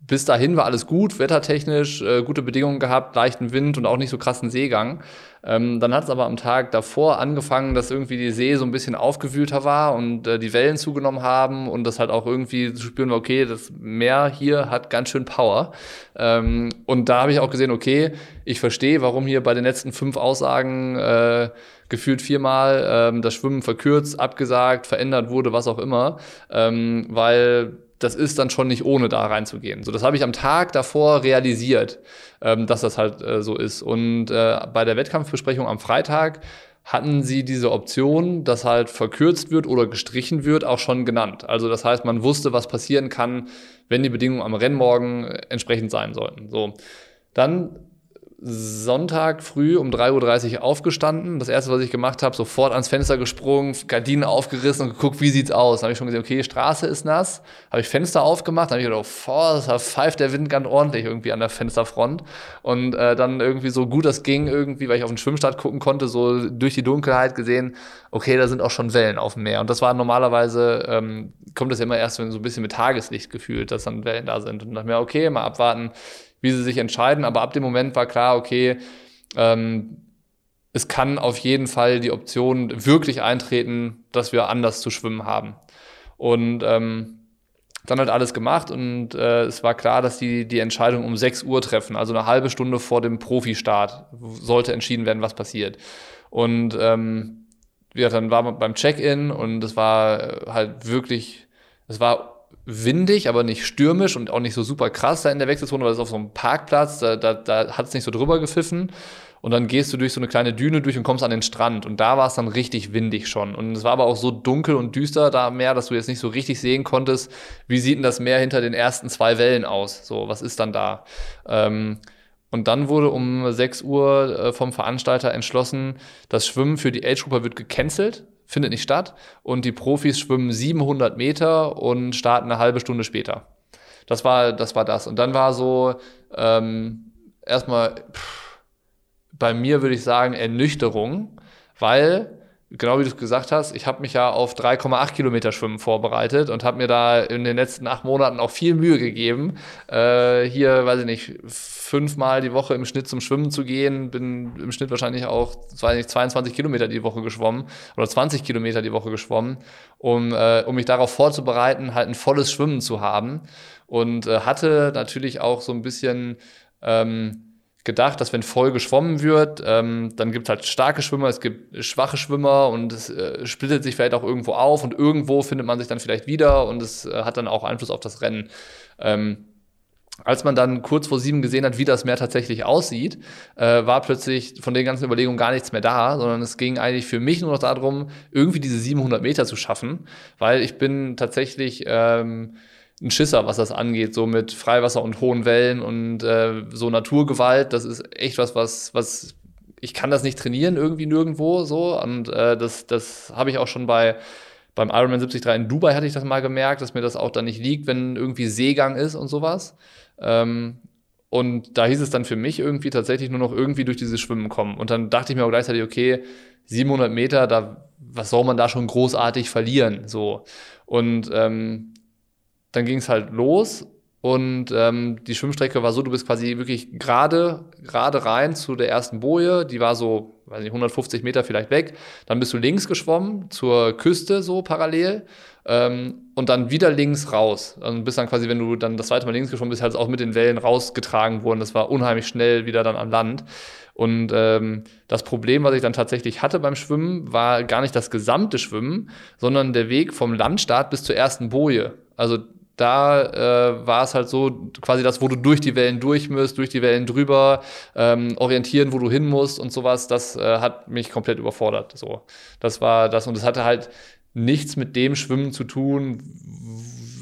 bis dahin war alles gut, wettertechnisch, äh, gute Bedingungen gehabt, leichten Wind und auch nicht so krassen Seegang. Ähm, dann hat es aber am Tag davor angefangen, dass irgendwie die See so ein bisschen aufgewühlter war und äh, die Wellen zugenommen haben und das halt auch irgendwie zu spüren war, okay, das Meer hier hat ganz schön Power. Ähm, und da habe ich auch gesehen, okay, ich verstehe, warum hier bei den letzten fünf Aussagen äh, gefühlt viermal ähm, das Schwimmen verkürzt, abgesagt, verändert wurde, was auch immer, ähm, weil das ist dann schon nicht ohne da reinzugehen. So, das habe ich am Tag davor realisiert, ähm, dass das halt äh, so ist. Und äh, bei der Wettkampfbesprechung am Freitag hatten sie diese Option, dass halt verkürzt wird oder gestrichen wird, auch schon genannt. Also das heißt, man wusste, was passieren kann, wenn die Bedingungen am Rennmorgen äh, entsprechend sein sollten. So. Dann Sonntag früh um 3.30 Uhr aufgestanden. Das erste, was ich gemacht habe, sofort ans Fenster gesprungen, Gardinen aufgerissen und geguckt, wie sieht's aus. Dann habe ich schon gesehen, okay, Straße ist nass. Habe ich Fenster aufgemacht, dann habe ich gedacht, boah, das pfeift der Wind ganz ordentlich irgendwie an der Fensterfront. Und äh, dann irgendwie so gut das ging, irgendwie, weil ich auf den Schwimmstart gucken konnte, so durch die Dunkelheit gesehen, okay, da sind auch schon Wellen auf dem Meer. Und das war normalerweise, ähm, kommt das ja immer erst, wenn so ein bisschen mit Tageslicht gefühlt, dass dann Wellen da sind. Und dann dachte mir, okay, mal abwarten wie sie sich entscheiden. Aber ab dem Moment war klar, okay, ähm, es kann auf jeden Fall die Option wirklich eintreten, dass wir anders zu schwimmen haben. Und ähm, dann hat alles gemacht und äh, es war klar, dass die die Entscheidung um 6 Uhr treffen, also eine halbe Stunde vor dem Profistart sollte entschieden werden, was passiert. Und ähm, ja, dann war man beim Check-in und es war halt wirklich, es war windig, aber nicht stürmisch und auch nicht so super krass da in der Wechselzone, weil es auf so einem Parkplatz, da, da, da hat es nicht so drüber gepfiffen. Und dann gehst du durch so eine kleine Düne durch und kommst an den Strand. Und da war es dann richtig windig schon. Und es war aber auch so dunkel und düster da am Meer, dass du jetzt nicht so richtig sehen konntest, wie sieht denn das Meer hinter den ersten zwei Wellen aus? So, was ist dann da? Ähm, und dann wurde um 6 Uhr äh, vom Veranstalter entschlossen, das Schwimmen für die Age-Gruppe wird gecancelt findet nicht statt und die Profis schwimmen 700 Meter und starten eine halbe Stunde später. Das war das. War das. Und dann war so ähm, erstmal pff, bei mir würde ich sagen Ernüchterung, weil genau wie du es gesagt hast, ich habe mich ja auf 3,8 Kilometer Schwimmen vorbereitet und habe mir da in den letzten acht Monaten auch viel Mühe gegeben, äh, hier, weiß ich nicht, fünfmal die Woche im Schnitt zum Schwimmen zu gehen. Bin im Schnitt wahrscheinlich auch, weiß nicht, 22 Kilometer die Woche geschwommen oder 20 Kilometer die Woche geschwommen, um, äh, um mich darauf vorzubereiten, halt ein volles Schwimmen zu haben. Und äh, hatte natürlich auch so ein bisschen ähm, gedacht, dass wenn voll geschwommen wird, ähm, dann gibt es halt starke Schwimmer, es gibt schwache Schwimmer und es äh, splittet sich vielleicht auch irgendwo auf und irgendwo findet man sich dann vielleicht wieder und es äh, hat dann auch Einfluss auf das Rennen. Ähm, als man dann kurz vor sieben gesehen hat, wie das Meer tatsächlich aussieht, äh, war plötzlich von den ganzen Überlegungen gar nichts mehr da, sondern es ging eigentlich für mich nur noch darum, irgendwie diese 700 Meter zu schaffen, weil ich bin tatsächlich ähm, ein Schisser, was das angeht, so mit Freiwasser und hohen Wellen und äh, so Naturgewalt. Das ist echt was, was, was ich kann das nicht trainieren irgendwie nirgendwo so und äh, das, das habe ich auch schon bei beim Ironman 73 in Dubai hatte ich das mal gemerkt, dass mir das auch dann nicht liegt, wenn irgendwie Seegang ist und sowas. Ähm, und da hieß es dann für mich irgendwie tatsächlich nur noch irgendwie durch dieses Schwimmen kommen. Und dann dachte ich mir auch gleichzeitig, okay, 700 Meter, da, was soll man da schon großartig verlieren? So. Und ähm, dann ging es halt los und ähm, die Schwimmstrecke war so, du bist quasi wirklich gerade gerade rein zu der ersten Boje, die war so, weiß nicht, 150 Meter vielleicht weg. Dann bist du links geschwommen zur Küste so parallel ähm, und dann wieder links raus. Und bist dann quasi, wenn du dann das zweite Mal links geschwommen bist, halt auch mit den Wellen rausgetragen worden. Das war unheimlich schnell wieder dann am Land. Und ähm, das Problem, was ich dann tatsächlich hatte beim Schwimmen, war gar nicht das gesamte Schwimmen, sondern der Weg vom Landstart bis zur ersten Boje. Also da äh, war es halt so, quasi das, wo du durch die Wellen durch musst, durch die Wellen drüber, ähm, orientieren, wo du hin musst und sowas, das äh, hat mich komplett überfordert. So, das war das und das hatte halt nichts mit dem Schwimmen zu tun,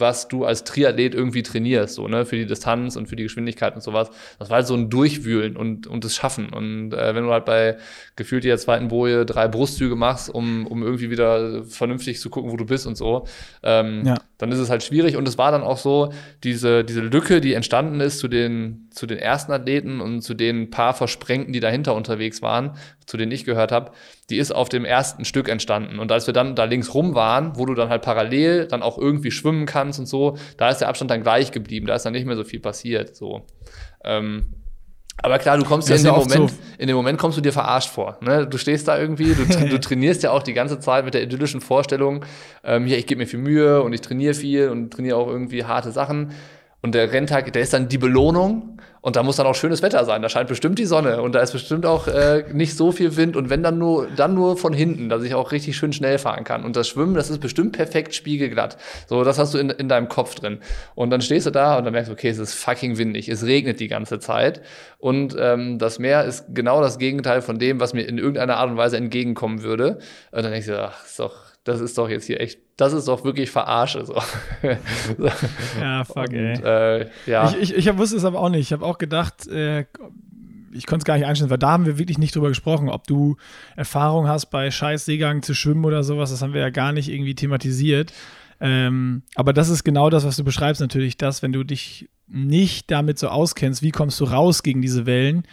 was du als Triathlet irgendwie trainierst, so, ne, für die Distanz und für die Geschwindigkeit und sowas. Das war halt so ein Durchwühlen und, und das Schaffen. Und äh, wenn du halt bei gefühlt der zweiten Boje drei Brustzüge machst, um, um irgendwie wieder vernünftig zu gucken, wo du bist und so, ähm, ja. Dann ist es halt schwierig. Und es war dann auch so, diese, diese Lücke, die entstanden ist zu den, zu den ersten Athleten und zu den paar Versprengten, die dahinter unterwegs waren, zu denen ich gehört habe, die ist auf dem ersten Stück entstanden. Und als wir dann da links rum waren, wo du dann halt parallel dann auch irgendwie schwimmen kannst und so, da ist der Abstand dann gleich geblieben, da ist dann nicht mehr so viel passiert. So. Ähm, aber klar, du kommst ja in dem Moment, so. in dem Moment kommst du dir verarscht vor. Ne? Du stehst da irgendwie, du, du, *laughs* trainierst ja auch die ganze Zeit mit der idyllischen Vorstellung, ähm, hier, ich gebe mir viel Mühe und ich trainiere viel und trainiere auch irgendwie harte Sachen. Und der Renntag, der ist dann die Belohnung und da muss dann auch schönes Wetter sein. Da scheint bestimmt die Sonne und da ist bestimmt auch äh, nicht so viel Wind. Und wenn dann nur, dann nur von hinten, dass ich auch richtig schön schnell fahren kann. Und das Schwimmen, das ist bestimmt perfekt spiegelglatt. So, das hast du in, in deinem Kopf drin. Und dann stehst du da und dann merkst du, okay, es ist fucking windig. Es regnet die ganze Zeit. Und ähm, das Meer ist genau das Gegenteil von dem, was mir in irgendeiner Art und Weise entgegenkommen würde. Und dann denkst du, ach, ist doch das ist doch jetzt hier echt, das ist doch wirklich Verarsche. So. *laughs* ja, fuck, Und, ey. Äh, ja. Ich, ich, ich wusste es aber auch nicht. Ich habe auch gedacht, äh, ich konnte es gar nicht einstellen, weil da haben wir wirklich nicht drüber gesprochen, ob du Erfahrung hast, bei scheiß Seegang zu schwimmen oder sowas. Das haben wir ja gar nicht irgendwie thematisiert. Ähm, aber das ist genau das, was du beschreibst, natürlich, das, wenn du dich nicht damit so auskennst, wie kommst du raus gegen diese Wellen,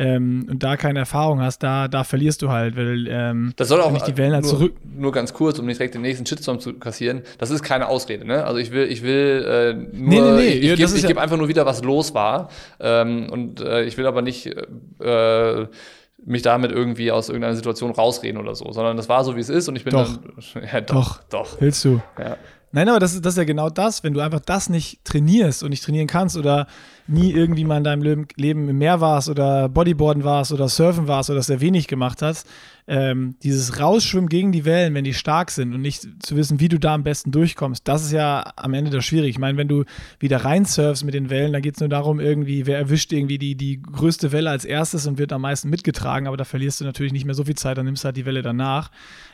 ähm, und da keine Erfahrung hast, da, da verlierst du halt, weil ähm, das soll auch nicht die Wellen halt nur, zurück. Nur ganz kurz, um nicht direkt den nächsten Shitstorm zu kassieren, das ist keine Ausrede, ne? Also ich will, ich will äh, nur, nee, nee, nee. ich, ich gebe ja geb einfach nur wieder, was los war. Ähm, und äh, ich will aber nicht äh, mich damit irgendwie aus irgendeiner Situation rausreden oder so, sondern das war so, wie es ist und ich bin doch. dann. *laughs* Ja, doch, doch, doch. Willst du? Ja. Nein, aber das ist, das ist ja genau das, wenn du einfach das nicht trainierst und nicht trainieren kannst oder nie irgendwie mal in deinem Leben, im Meer warst oder Bodyboarden warst oder Surfen warst oder sehr wenig gemacht hast, ähm, dieses Rausschwimmen gegen die Wellen, wenn die stark sind und nicht zu wissen, wie du da am besten durchkommst, das ist ja am Ende das Schwierige. Ich meine, wenn du wieder reinsurfst mit den Wellen, dann geht es nur darum, irgendwie, wer erwischt irgendwie die, die größte Welle als erstes und wird am meisten mitgetragen, aber da verlierst du natürlich nicht mehr so viel Zeit, dann nimmst du halt die Welle danach.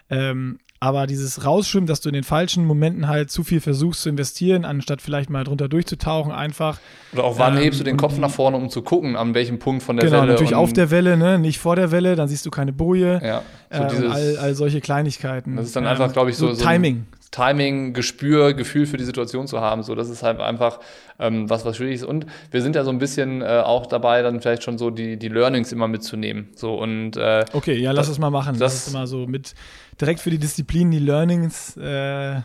Ähm, aber dieses Rausschwimmen, dass du in den falschen Momenten halt zu viel versuchst zu investieren, anstatt vielleicht mal drunter durchzutauchen, einfach. Oder auch wann ähm, hebst du den Kopf nach vorne, um zu gucken, an welchem Punkt von der genau, Welle. Genau, natürlich auf der Welle, ne? nicht vor der Welle, dann siehst du keine Boje. Ja, so ähm, all, all, solche Kleinigkeiten. Das ist dann einfach, glaube ich, so, so, Timing. Timing, Gespür, Gefühl für die Situation zu haben. So, das ist halt einfach ähm, was, was schwierig ist. Und wir sind ja so ein bisschen äh, auch dabei, dann vielleicht schon so die, die Learnings immer mitzunehmen. So und äh, okay, ja, lass es mal machen. Das, das ist immer so mit direkt für die Disziplin die Learnings. Äh,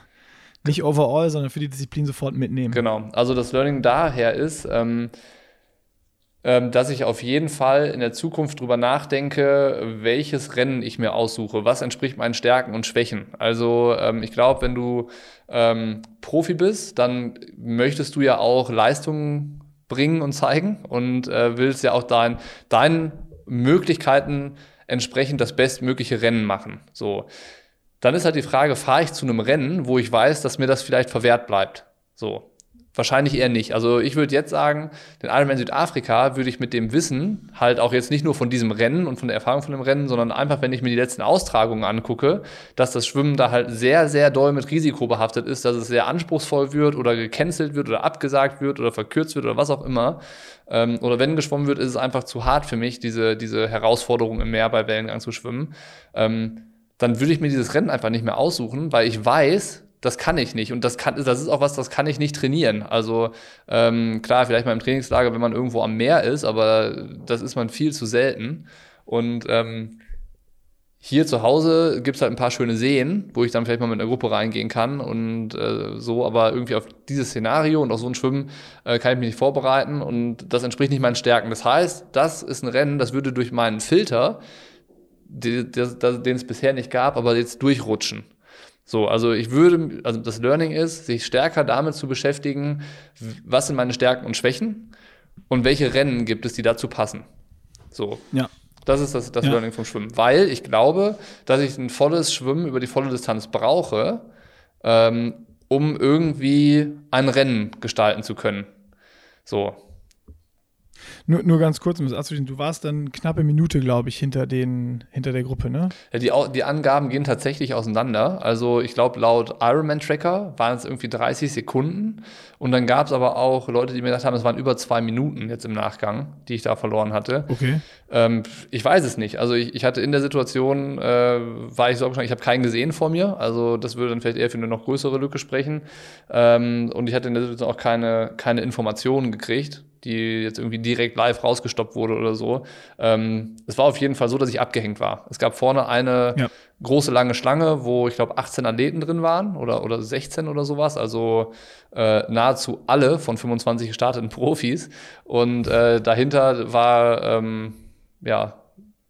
nicht overall, sondern für die Disziplin sofort mitnehmen. Genau. Also das Learning daher ist, ähm, dass ich auf jeden Fall in der Zukunft drüber nachdenke, welches Rennen ich mir aussuche, was entspricht meinen Stärken und Schwächen. Also ähm, ich glaube, wenn du ähm, Profi bist, dann möchtest du ja auch Leistungen bringen und zeigen und äh, willst ja auch dein, deinen Möglichkeiten entsprechend das bestmögliche Rennen machen. So. Dann ist halt die Frage, fahre ich zu einem Rennen, wo ich weiß, dass mir das vielleicht verwehrt bleibt? So. Wahrscheinlich eher nicht. Also ich würde jetzt sagen, den Ironman Südafrika würde ich mit dem Wissen halt auch jetzt nicht nur von diesem Rennen und von der Erfahrung von dem Rennen, sondern einfach, wenn ich mir die letzten Austragungen angucke, dass das Schwimmen da halt sehr, sehr doll mit Risiko behaftet ist, dass es sehr anspruchsvoll wird oder gecancelt wird oder abgesagt wird oder verkürzt wird oder was auch immer. Ähm, oder wenn geschwommen wird, ist es einfach zu hart für mich, diese, diese Herausforderung im Meer bei Wellengang zu schwimmen. Ähm, dann würde ich mir dieses Rennen einfach nicht mehr aussuchen, weil ich weiß, das kann ich nicht. Und das kann, das ist auch was, das kann ich nicht trainieren. Also ähm, klar, vielleicht mal im Trainingslager, wenn man irgendwo am Meer ist, aber das ist man viel zu selten. Und ähm, hier zu Hause gibt es halt ein paar schöne Seen, wo ich dann vielleicht mal mit einer Gruppe reingehen kann und äh, so, aber irgendwie auf dieses Szenario und auf so ein Schwimmen äh, kann ich mich nicht vorbereiten und das entspricht nicht meinen Stärken. Das heißt, das ist ein Rennen, das würde durch meinen Filter, den es bisher nicht gab, aber jetzt durchrutschen. So, also ich würde, also das Learning ist, sich stärker damit zu beschäftigen, was sind meine Stärken und Schwächen und welche Rennen gibt es, die dazu passen. So. Ja. Das ist das, das ja. Learning vom Schwimmen. Weil ich glaube, dass ich ein volles Schwimmen über die volle Distanz brauche, ähm, um irgendwie ein Rennen gestalten zu können. So. Nur, nur ganz kurz, um das abzuschließen, du warst dann knappe Minute, glaube ich, hinter, den, hinter der Gruppe, ne? Ja, die, die Angaben gehen tatsächlich auseinander. Also ich glaube, laut Ironman-Tracker waren es irgendwie 30 Sekunden. Und dann gab es aber auch Leute, die mir gesagt haben, es waren über zwei Minuten jetzt im Nachgang, die ich da verloren hatte. Okay. Ähm, ich weiß es nicht. Also ich, ich hatte in der Situation, äh, war ich so ich habe keinen gesehen vor mir. Also das würde dann vielleicht eher für eine noch größere Lücke sprechen. Ähm, und ich hatte in der Situation auch keine, keine Informationen gekriegt die jetzt irgendwie direkt live rausgestoppt wurde oder so. Ähm, es war auf jeden Fall so, dass ich abgehängt war. Es gab vorne eine ja. große lange Schlange, wo ich glaube 18 Athleten drin waren oder, oder 16 oder sowas. Also äh, nahezu alle von 25 gestarteten *laughs* Profis. Und äh, dahinter war ähm, ja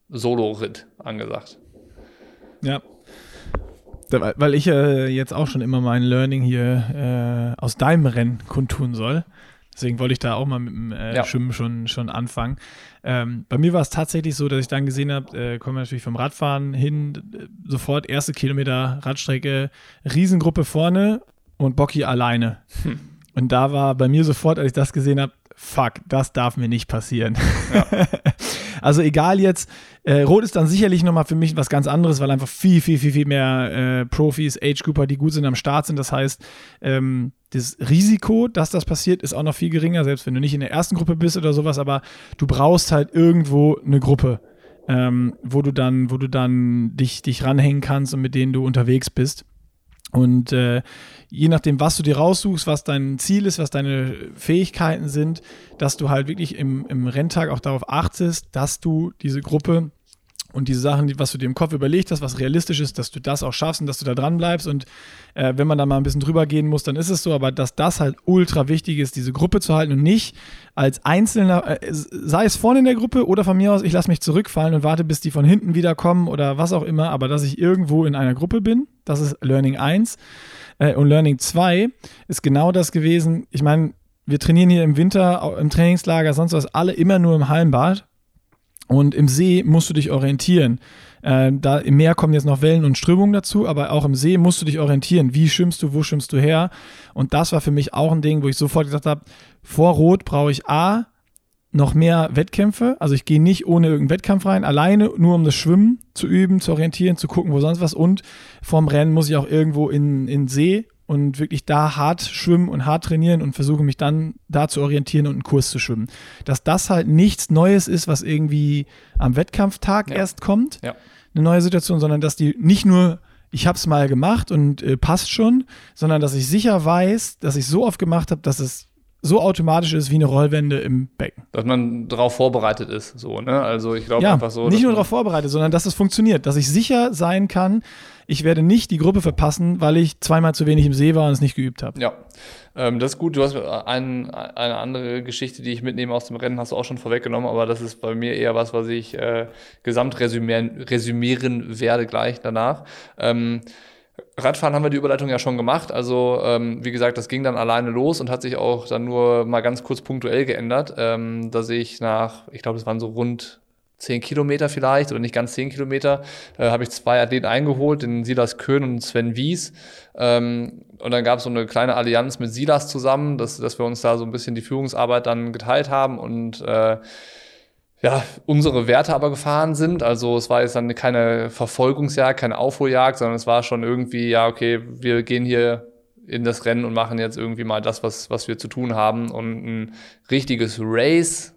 Solo-Ritt angesagt. Ja, weil ich äh, jetzt auch schon immer mein Learning hier äh, aus deinem Rennen kundtun soll. Deswegen wollte ich da auch mal mit dem äh, ja. Schwimmen schon, schon anfangen. Ähm, bei mir war es tatsächlich so, dass ich dann gesehen habe, äh, kommen wir natürlich vom Radfahren hin, äh, sofort erste Kilometer Radstrecke, Riesengruppe vorne und Bocky alleine. Hm. Und da war bei mir sofort, als ich das gesehen habe, fuck, das darf mir nicht passieren. Ja. *laughs* also egal jetzt, äh, Rot ist dann sicherlich nochmal für mich was ganz anderes, weil einfach viel, viel, viel, viel mehr äh, Profis, Age-Grouper, die gut sind, am Start sind. Das heißt, ähm, das Risiko, dass das passiert, ist auch noch viel geringer, selbst wenn du nicht in der ersten Gruppe bist oder sowas, aber du brauchst halt irgendwo eine Gruppe, ähm, wo du dann, wo du dann dich, dich ranhängen kannst und mit denen du unterwegs bist. Und äh, je nachdem, was du dir raussuchst, was dein Ziel ist, was deine Fähigkeiten sind, dass du halt wirklich im, im Renntag auch darauf achtest, dass du diese Gruppe und diese Sachen, die, was du dir im Kopf überlegt hast, was realistisch ist, dass du das auch schaffst und dass du da dran bleibst. Und äh, wenn man da mal ein bisschen drüber gehen muss, dann ist es so. Aber dass das halt ultra wichtig ist, diese Gruppe zu halten und nicht als Einzelner, äh, sei es vorne in der Gruppe oder von mir aus, ich lasse mich zurückfallen und warte, bis die von hinten wieder kommen oder was auch immer. Aber dass ich irgendwo in einer Gruppe bin, das ist Learning 1. Äh, und Learning 2 ist genau das gewesen. Ich meine, wir trainieren hier im Winter, im Trainingslager, sonst was, alle immer nur im Hallenbad und im See musst du dich orientieren. Äh, da im Meer kommen jetzt noch Wellen und Strömungen dazu, aber auch im See musst du dich orientieren. Wie schwimmst du, wo schwimmst du her? Und das war für mich auch ein Ding, wo ich sofort gesagt habe, vor Rot brauche ich A, noch mehr Wettkämpfe. Also ich gehe nicht ohne irgendeinen Wettkampf rein, alleine nur um das Schwimmen zu üben, zu orientieren, zu gucken, wo sonst was. Und vorm Rennen muss ich auch irgendwo in, in See und wirklich da hart schwimmen und hart trainieren und versuche mich dann da zu orientieren und einen Kurs zu schwimmen. Dass das halt nichts Neues ist, was irgendwie am Wettkampftag ja. erst kommt, ja. eine neue Situation, sondern dass die nicht nur ich habe es mal gemacht und äh, passt schon, sondern dass ich sicher weiß, dass ich so oft gemacht habe, dass es so automatisch ist wie eine Rollwende im Becken. Dass man darauf vorbereitet ist, so, ne? Also ich glaube ja, einfach so. Nicht nur darauf vorbereitet, sondern dass es funktioniert, dass ich sicher sein kann, ich werde nicht die Gruppe verpassen, weil ich zweimal zu wenig im See war und es nicht geübt habe. Ja, ähm, das ist gut. Du hast ein, eine andere Geschichte, die ich mitnehme aus dem Rennen, hast du auch schon vorweggenommen, aber das ist bei mir eher was, was ich äh, gesamt resümieren, resümieren werde gleich danach. Ähm, Radfahren haben wir die Überleitung ja schon gemacht. Also, ähm, wie gesagt, das ging dann alleine los und hat sich auch dann nur mal ganz kurz punktuell geändert, ähm, dass ich nach, ich glaube, es waren so rund 10 Kilometer vielleicht oder nicht ganz 10 Kilometer, äh, habe ich zwei Athleten eingeholt, den Silas Köhn und Sven Wies. Ähm, und dann gab es so eine kleine Allianz mit Silas zusammen, dass, dass wir uns da so ein bisschen die Führungsarbeit dann geteilt haben und äh, ja, unsere Werte aber gefahren sind. Also es war jetzt dann keine Verfolgungsjagd, keine Aufholjagd, sondern es war schon irgendwie, ja, okay, wir gehen hier in das Rennen und machen jetzt irgendwie mal das, was, was wir zu tun haben. Und ein richtiges Race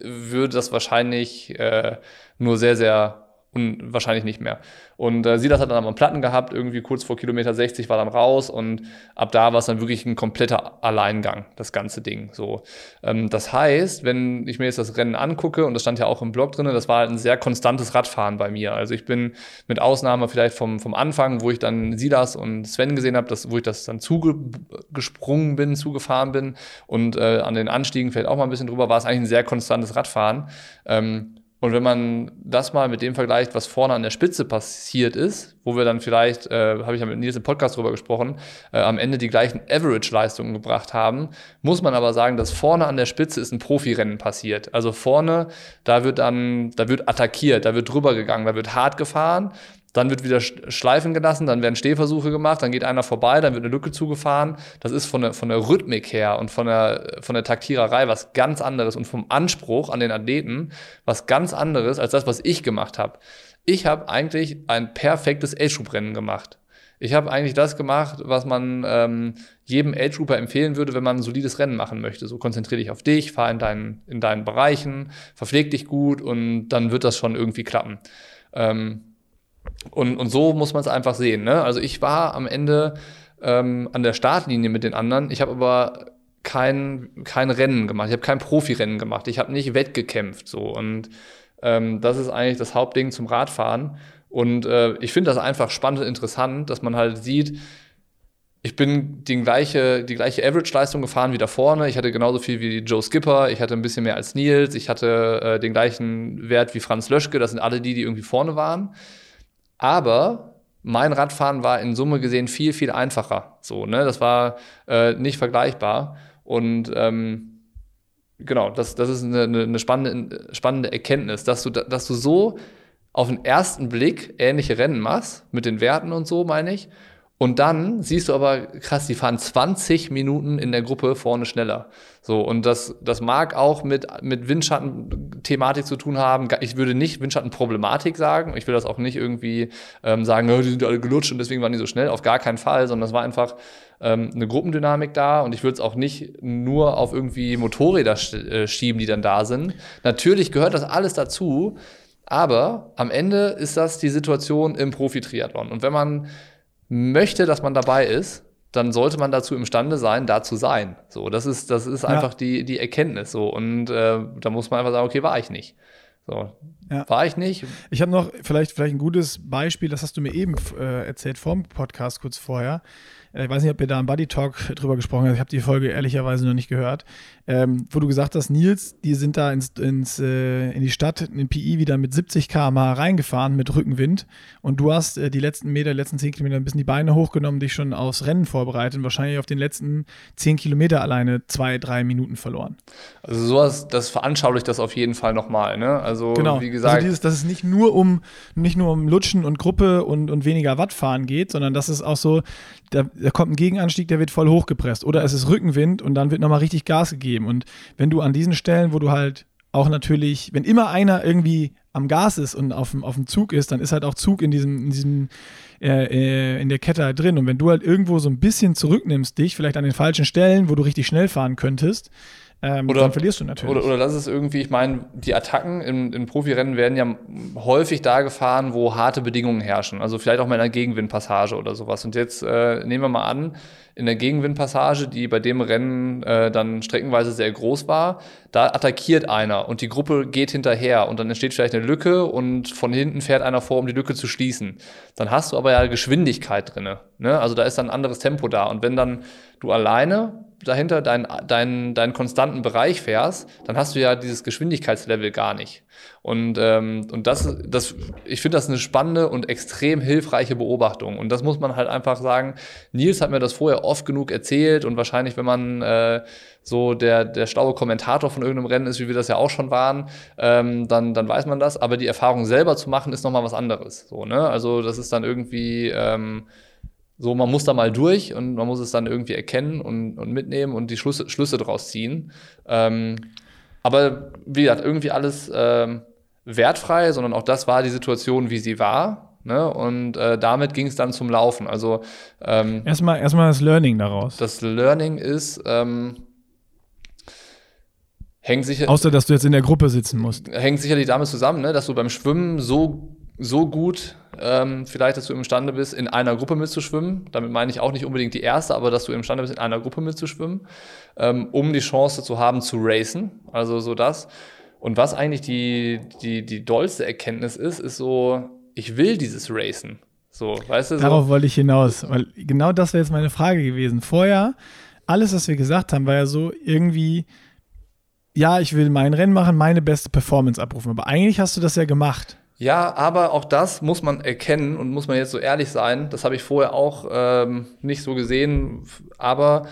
würde das wahrscheinlich äh, nur sehr, sehr und wahrscheinlich nicht mehr. Und äh, Silas hat dann am Platten gehabt, irgendwie kurz vor Kilometer 60 war dann raus und ab da war es dann wirklich ein kompletter Alleingang, das ganze Ding. So, ähm, das heißt, wenn ich mir jetzt das Rennen angucke und das stand ja auch im Blog drin, das war halt ein sehr konstantes Radfahren bei mir. Also ich bin mit Ausnahme vielleicht vom, vom Anfang, wo ich dann Silas und Sven gesehen habe, wo ich das dann zugesprungen bin, zugefahren bin und äh, an den Anstiegen vielleicht auch mal ein bisschen drüber, war es eigentlich ein sehr konstantes Radfahren. Ähm, und wenn man das mal mit dem vergleicht, was vorne an der Spitze passiert ist, wo wir dann vielleicht, äh, habe ich ja mit Nils im Podcast drüber gesprochen, äh, am Ende die gleichen Average-Leistungen gebracht haben, muss man aber sagen, dass vorne an der Spitze ist ein Profirennen passiert. Also vorne, da wird dann, da wird attackiert, da wird drüber gegangen, da wird hart gefahren dann wird wieder schleifen gelassen, dann werden Stehversuche gemacht, dann geht einer vorbei, dann wird eine Lücke zugefahren. Das ist von der, von der Rhythmik her und von der, von der Taktiererei was ganz anderes und vom Anspruch an den Athleten was ganz anderes als das, was ich gemacht habe. Ich habe eigentlich ein perfektes Age-Group-Rennen gemacht. Ich habe eigentlich das gemacht, was man ähm, jedem Age-Grouper empfehlen würde, wenn man ein solides Rennen machen möchte. So konzentriere dich auf dich, fahr in deinen, in deinen Bereichen, verpfleg dich gut und dann wird das schon irgendwie klappen. Ähm, und, und so muss man es einfach sehen. Ne? Also ich war am Ende ähm, an der Startlinie mit den anderen. Ich habe aber kein, kein Rennen gemacht. Ich habe kein Profirennen gemacht. Ich habe nicht wettgekämpft. So. Und ähm, das ist eigentlich das Hauptding zum Radfahren. Und äh, ich finde das einfach spannend und interessant, dass man halt sieht, ich bin die gleiche, die gleiche Average-Leistung gefahren wie da vorne. Ich hatte genauso viel wie Joe Skipper. Ich hatte ein bisschen mehr als Nils. Ich hatte äh, den gleichen Wert wie Franz Löschke. Das sind alle die, die irgendwie vorne waren. Aber mein Radfahren war in Summe gesehen viel, viel einfacher. So, ne? Das war äh, nicht vergleichbar. Und ähm, genau, das, das ist eine, eine spannende, spannende Erkenntnis, dass du, dass du so auf den ersten Blick ähnliche Rennen machst, mit den Werten und so, meine ich. Und dann siehst du aber, krass, die fahren 20 Minuten in der Gruppe vorne schneller. So, und das, das mag auch mit, mit Windschatten-Thematik zu tun haben. Ich würde nicht Windschatten-Problematik sagen. Ich will das auch nicht irgendwie ähm, sagen, oh, die sind alle gelutscht und deswegen waren die so schnell. Auf gar keinen Fall, sondern es war einfach ähm, eine Gruppendynamik da. Und ich würde es auch nicht nur auf irgendwie Motorräder äh, schieben, die dann da sind. Natürlich gehört das alles dazu. Aber am Ende ist das die Situation im Profi-Triathlon. Und wenn man möchte, dass man dabei ist, dann sollte man dazu imstande sein, da zu sein. So, das ist, das ist ja. einfach die, die Erkenntnis. So, und äh, da muss man einfach sagen, okay, war ich nicht. So, ja. war ich nicht. Ich habe noch vielleicht, vielleicht ein gutes Beispiel, das hast du mir eben äh, erzählt vor dem Podcast kurz vorher. Äh, ich weiß nicht, ob ihr da im Buddy Talk drüber gesprochen habt. Ich habe die Folge ehrlicherweise noch nicht gehört. Ähm, wo du gesagt hast, Nils, die sind da ins, ins, äh, in die Stadt, in den PI wieder mit 70 km/h reingefahren mit Rückenwind. Und du hast äh, die letzten Meter, die letzten 10 Kilometer ein bisschen die Beine hochgenommen, dich schon aufs Rennen vorbereitet und wahrscheinlich auf den letzten 10 Kilometer alleine zwei, drei Minuten verloren. Also sowas, das veranschaulicht das auf jeden Fall nochmal. Ne? Also genau. wie gesagt. Also dieses, dass es nicht nur um, nicht nur um Lutschen und Gruppe und, und weniger Wattfahren geht, sondern dass es auch so, da, da kommt ein Gegenanstieg, der wird voll hochgepresst. Oder es ist Rückenwind und dann wird nochmal richtig Gas gegeben geben. Und wenn du an diesen Stellen, wo du halt auch natürlich, wenn immer einer irgendwie am Gas ist und auf dem, auf dem Zug ist, dann ist halt auch Zug in diesem, in diesem, äh, äh, in der Kette halt drin. Und wenn du halt irgendwo so ein bisschen zurücknimmst, dich vielleicht an den falschen Stellen, wo du richtig schnell fahren könntest, ähm, Oder- dann verlierst du natürlich. Oder, oder das ist irgendwie, ich meine, die Attacken in, in Profirennen werden ja häufig da gefahren, wo harte Bedingungen herrschen. Also vielleicht auch mal in einer Gegenwindpassage oder sowas. Und jetzt äh, nehmen wir mal an, in der Gegenwindpassage, die bei dem Rennen äh, dann streckenweise sehr groß war, da attackiert einer und die Gruppe geht hinterher und dann entsteht vielleicht eine Lücke und von hinten fährt einer vor, um die Lücke zu schließen. Dann hast du aber ja Geschwindigkeit drinne. Ne? Also da ist dann ein anderes Tempo da. Und wenn dann du alleine dahinter deinen, deinen, deinen konstanten Bereich fährst, dann hast du ja dieses Geschwindigkeitslevel gar nicht. Und, ähm, und das, das, ich finde das eine spannende und extrem hilfreiche Beobachtung. Und das muss man halt einfach sagen. Nils hat mir das vorher oft genug erzählt und wahrscheinlich, wenn man äh, so der, der schlaue Kommentator von irgendeinem Rennen ist, wie wir das ja auch schon waren, ähm, dann, dann weiß man das. Aber die Erfahrung selber zu machen, ist nochmal was anderes. So, ne? Also das ist dann irgendwie ähm, so, man muss da mal durch und man muss es dann irgendwie erkennen und, und mitnehmen und die Schlüsse, Schlüsse draus ziehen. Ähm, aber wie gesagt, irgendwie alles ähm, wertfrei, sondern auch das war die Situation, wie sie war. Ne? Und äh, damit ging es dann zum Laufen. Also ähm, erstmal, erstmal das Learning daraus. das Learning ist, ähm, hängt sicher Außer, dass du jetzt in der Gruppe sitzen musst. hängt sicherlich damit zusammen, ne, dass du beim Schwimmen so, so gut ähm, vielleicht, dass du imstande bist, in einer Gruppe mitzuschwimmen. Damit meine ich auch nicht unbedingt die erste, aber dass du imstande bist, in einer Gruppe mitzuschwimmen, ähm, um die Chance zu haben, zu racen. Also so das. Und was eigentlich die, die, die dollste Erkenntnis ist, ist so, ich will dieses Racen. So, weißt du, so. Darauf wollte ich hinaus, weil genau das wäre jetzt meine Frage gewesen. Vorher, alles, was wir gesagt haben, war ja so irgendwie, ja, ich will mein Rennen machen, meine beste Performance abrufen. Aber eigentlich hast du das ja gemacht. Ja, aber auch das muss man erkennen und muss man jetzt so ehrlich sein. Das habe ich vorher auch ähm, nicht so gesehen, aber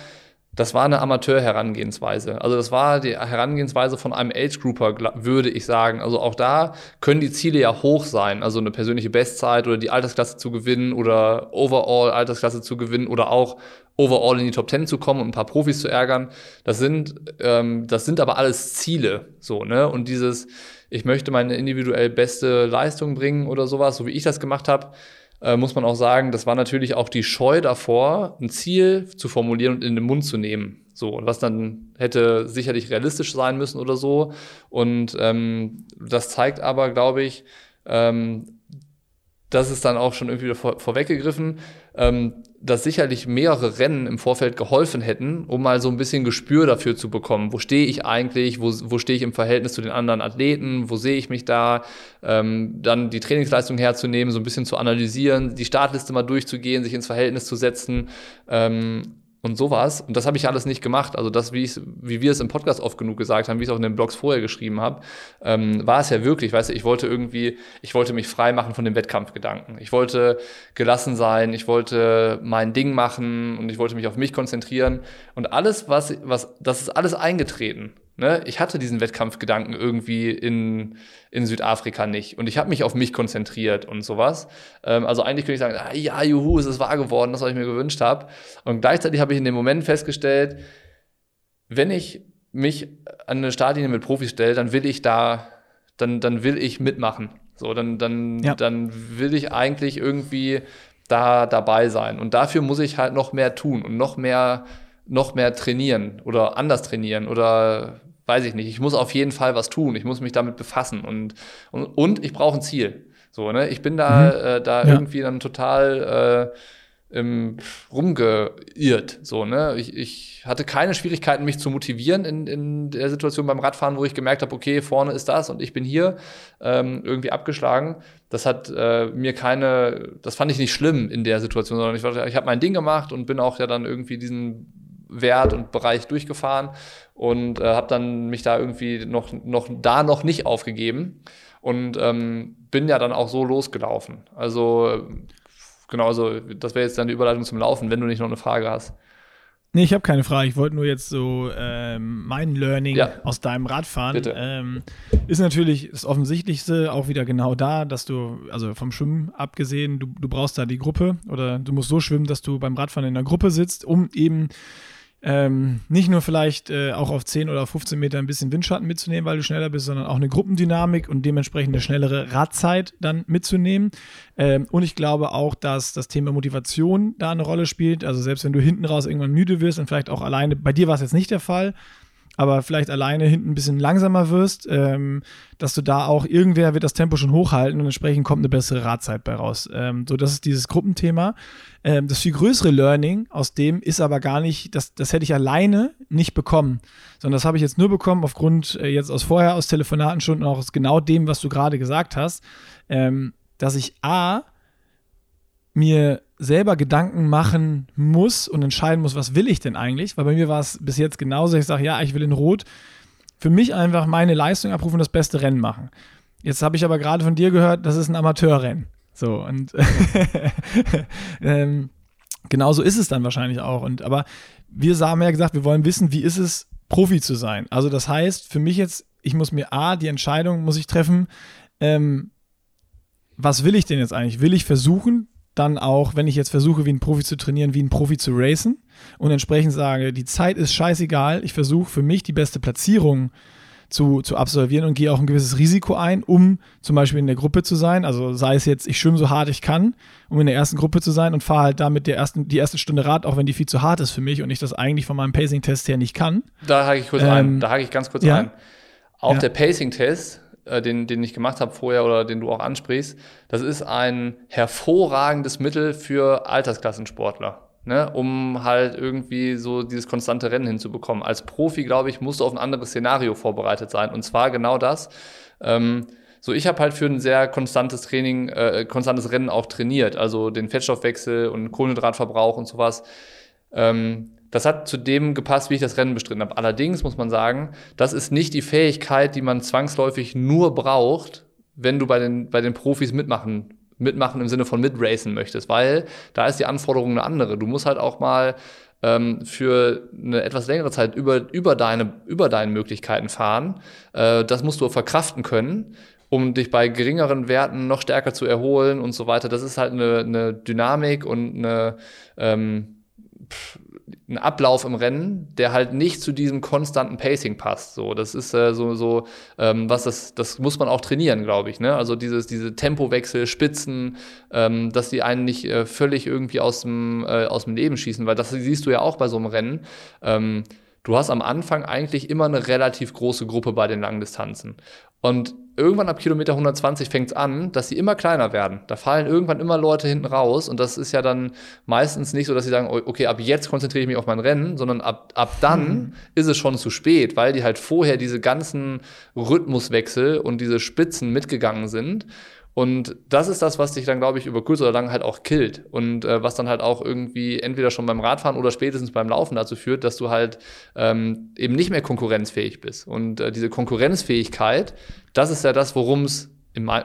das war eine Amateur-Herangehensweise. Also das war die Herangehensweise von einem Age-Grouper, würde ich sagen. Also auch da können die Ziele ja hoch sein. Also eine persönliche Bestzeit oder die Altersklasse zu gewinnen oder overall Altersklasse zu gewinnen oder auch overall in die Top 10 zu kommen und ein paar Profis zu ärgern. Das sind, ähm, das sind aber alles Ziele. So, ne? Und dieses, ich möchte meine individuell beste Leistung bringen oder sowas, so wie ich das gemacht habe, äh, muss man auch sagen, das war natürlich auch die Scheu davor, ein Ziel zu formulieren und in den Mund zu nehmen. So, und was dann hätte sicherlich realistisch sein müssen oder so. Und ähm, das zeigt aber, glaube ich, ähm, das ist dann auch schon irgendwie vor, vorweggegriffen, ähm, dass sicherlich mehrere Rennen im Vorfeld geholfen hätten, um mal so ein bisschen Gespür dafür zu bekommen. Wo stehe ich eigentlich? Wo, wo stehe ich im Verhältnis zu den anderen Athleten? Wo sehe ich mich da? Ähm, dann die Trainingsleistung herzunehmen, so ein bisschen zu analysieren, die Startliste mal durchzugehen, sich ins Verhältnis zu setzen. Ähm, und sowas. Und das habe ich alles nicht gemacht. Also das, wie, wie wir es im Podcast oft genug gesagt haben, wie ich es auch in den Blogs vorher geschrieben habe, ähm, war es ja wirklich, weißt du, ich wollte irgendwie, ich wollte mich frei machen von dem Wettkampfgedanken. Ich wollte gelassen sein, ich wollte mein Ding machen und ich wollte mich auf mich konzentrieren. Und alles, was, was, das ist alles eingetreten. Ne? Ich hatte diesen Wettkampfgedanken irgendwie in, in Südafrika nicht. Und ich habe mich auf mich konzentriert und sowas. Ähm, also eigentlich könnte ich sagen, ah, ja, juhu, es ist wahr geworden, das, was ich mir gewünscht habe. Und gleichzeitig habe ich in dem Moment festgestellt, wenn ich mich an eine Startlinie mit Profis stelle, dann will ich da, dann, dann will ich mitmachen. So, dann, dann, Ja. dann will ich eigentlich irgendwie da dabei sein. Und dafür muss ich halt noch mehr tun und noch mehr, noch mehr trainieren oder anders trainieren oder weiß ich nicht. Ich muss auf jeden Fall was tun. Ich muss mich damit befassen und, und, und ich brauche ein Ziel. So, ne? Ich bin da, äh, da Ja. irgendwie dann total äh, im, rumgeirrt. So, ne? Ich, ich hatte keine Schwierigkeiten, mich zu motivieren in, in der Situation beim Radfahren, wo ich gemerkt habe, okay, vorne ist das und ich bin hier ähm, irgendwie abgeschlagen. Das hat äh, mir keine, das fand ich nicht schlimm in der Situation, sondern ich, ich habe mein Ding gemacht und bin auch ja dann irgendwie diesen Wert und Bereich durchgefahren und äh, habe dann mich da irgendwie noch, noch da noch nicht aufgegeben und ähm, bin ja dann auch so losgelaufen. Also genau, also das wäre jetzt dann die Überleitung zum Laufen, wenn du nicht noch eine Frage hast. Nee, ich habe keine Frage. Ich wollte nur jetzt so ähm, mein Learning Ja. aus deinem Radfahren. Bitte. Ähm, ist natürlich das Offensichtlichste auch wieder genau da, dass du, also vom Schwimmen abgesehen, du, du brauchst da die Gruppe oder du musst so schwimmen, dass du beim Radfahren in der Gruppe sitzt, um eben ähm, nicht nur vielleicht äh, auch auf 10 oder 15 Meter ein bisschen Windschatten mitzunehmen, weil du schneller bist, sondern auch eine Gruppendynamik und dementsprechend eine schnellere Radzeit dann mitzunehmen. Ähm, und ich glaube auch, dass das Thema Motivation da eine Rolle spielt. Also selbst wenn du hinten raus irgendwann müde wirst und vielleicht auch alleine, bei dir war es jetzt nicht der Fall, aber vielleicht alleine hinten ein bisschen langsamer wirst, ähm, dass du da auch irgendwer wird das Tempo schon hochhalten und entsprechend kommt eine bessere Radzeit bei raus. Ähm, so, das ist dieses Gruppenthema. Ähm, das viel größere Learning aus dem ist aber gar nicht, das, das hätte ich alleine nicht bekommen, sondern das habe ich jetzt nur bekommen aufgrund äh, jetzt aus vorher aus Telefonatenstunden auch aus genau dem, was du gerade gesagt hast, ähm, dass ich A mir selber Gedanken machen muss und entscheiden muss, was will ich denn eigentlich? Weil bei mir war es bis jetzt genauso. Ich sage, ja, ich will in Rot für mich einfach meine Leistung abrufen und das beste Rennen machen. Jetzt habe ich aber gerade von dir gehört, das ist ein Amateurrennen. So, und *laughs* ähm, genauso ist es dann wahrscheinlich auch. Und aber wir haben ja gesagt, wir wollen wissen, wie ist es, Profi zu sein. Also das heißt, für mich jetzt, ich muss mir A, die Entscheidung muss ich treffen, ähm, was will ich denn jetzt eigentlich? Will ich versuchen, dann auch, wenn ich jetzt versuche, wie ein Profi zu trainieren, wie ein Profi zu racen und entsprechend sage, die Zeit ist scheißegal, ich versuche für mich die beste Platzierung zu, zu absolvieren und gehe auch ein gewisses Risiko ein, um zum Beispiel in der Gruppe zu sein. Also sei es jetzt, ich schwimme so hart ich kann, um in der ersten Gruppe zu sein und fahre halt damit der ersten, die erste Stunde Rad, auch wenn die viel zu hart ist für mich und ich das eigentlich von meinem Pacing-Test her nicht kann. Da hake ich kurz ähm, ein. Da hake ich ganz kurz ja? ein. Auch ja. der Pacing-Test äh, den, den ich gemacht habe vorher oder den du auch ansprichst, das ist ein hervorragendes Mittel für Altersklassensportler. Ne, um halt irgendwie so dieses konstante Rennen hinzubekommen. Als Profi, glaube ich, musst du auf ein anderes Szenario vorbereitet sein. Und zwar genau das. Ähm, so, ich habe halt für ein sehr konstantes Training, äh, konstantes Rennen auch trainiert. Also den Fettstoffwechsel und Kohlenhydratverbrauch und sowas. Ähm, das hat zu dem gepasst, wie ich das Rennen bestritten habe. Allerdings muss man sagen, das ist nicht die Fähigkeit, die man zwangsläufig nur braucht, wenn du bei den, bei den Profis mitmachen, mitmachen im Sinne von mitracen möchtest, weil da ist die Anforderung eine andere. Du musst halt auch mal ähm, für eine etwas längere Zeit über, über, deine, über deine Möglichkeiten fahren. Äh, das musst du verkraften können um dich bei geringeren Werten noch stärker zu erholen und so weiter. Das ist halt eine, eine Dynamik und eine, ähm, ein Ablauf im Rennen, der halt nicht zu diesem konstanten Pacing passt. So, das ist äh, so, so ähm, was das, das muss man auch trainieren, glaube ich. Ne? Also dieses, diese Tempowechsel, Spitzen, ähm, dass die einen nicht äh, völlig irgendwie aus dem, äh, aus dem Leben schießen, weil das siehst du ja auch bei so einem Rennen. Ähm, du hast am Anfang eigentlich immer eine relativ große Gruppe bei den langen Distanzen. Und irgendwann ab Kilometer 120 fängt es an, dass sie immer kleiner werden. Da fallen irgendwann immer Leute hinten raus und das ist ja dann meistens nicht so, dass sie sagen, okay, ab jetzt konzentriere ich mich auf mein Rennen, sondern ab, ab dann mhm. ist es schon zu spät, weil die halt vorher diese ganzen Rhythmuswechsel und diese Spitzen mitgegangen sind. Und das ist das, was dich dann, glaube ich, über kurz oder lang halt auch killt. Und äh, was dann halt auch irgendwie entweder schon beim Radfahren oder spätestens beim Laufen dazu führt, dass du halt ähm, eben nicht mehr konkurrenzfähig bist. Und äh, diese Konkurrenzfähigkeit, das ist ja das, worum es,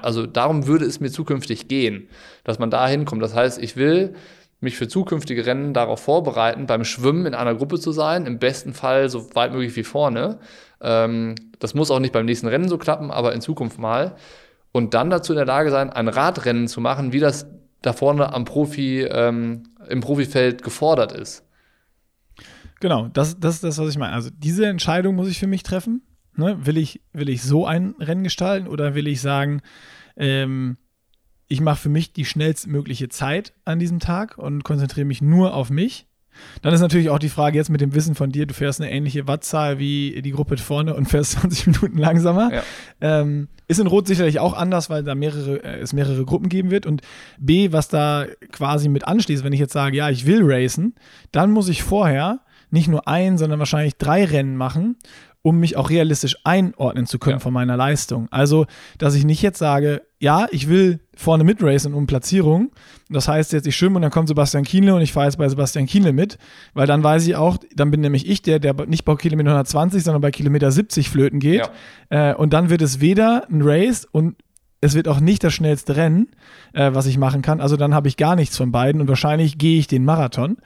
also darum würde es mir zukünftig gehen, dass man da hinkommt. Das heißt, ich will mich für zukünftige Rennen darauf vorbereiten, beim Schwimmen in einer Gruppe zu sein, im besten Fall so weit möglich wie vorne. Ähm, das muss auch nicht beim nächsten Rennen so klappen, aber in Zukunft mal und dann dazu in der Lage sein, ein Radrennen zu machen, wie das da vorne am Profi, ähm, im Profifeld gefordert ist. Genau, das, das ist das, was ich meine. Also diese Entscheidung muss ich für mich treffen. Ne? Will, ich, will ich so ein Rennen gestalten oder will ich sagen, ähm, ich mache für mich die schnellstmögliche Zeit an diesem Tag und konzentriere mich nur auf mich dann ist natürlich auch die Frage jetzt mit dem Wissen von dir, du fährst eine ähnliche Wattzahl wie die Gruppe vorne und fährst *laughs* 20 Minuten langsamer. Ja. Ähm, ist in Rot sicherlich auch anders, weil da mehrere, äh, es mehrere Gruppen geben wird. Und B, was da quasi mit anschließt, wenn ich jetzt sage, ja, ich will racen, dann muss ich vorher nicht nur ein, sondern wahrscheinlich drei Rennen machen um mich auch realistisch einordnen zu können ja. von meiner Leistung. Also, dass ich nicht jetzt sage, ja, ich will vorne mitracen um Platzierung. Das heißt jetzt, ich schwimme und dann kommt Sebastian Kienle und ich fahre jetzt bei Sebastian Kienle mit, weil dann weiß ich auch, dann bin nämlich ich der, der nicht bei Kilometer 120, sondern bei Kilometer 70 flöten geht. Ja. Äh, und dann wird es weder ein Race und es wird auch nicht das schnellste Rennen, äh, was ich machen kann. Also dann habe ich gar nichts von beiden und wahrscheinlich gehe ich den Marathon.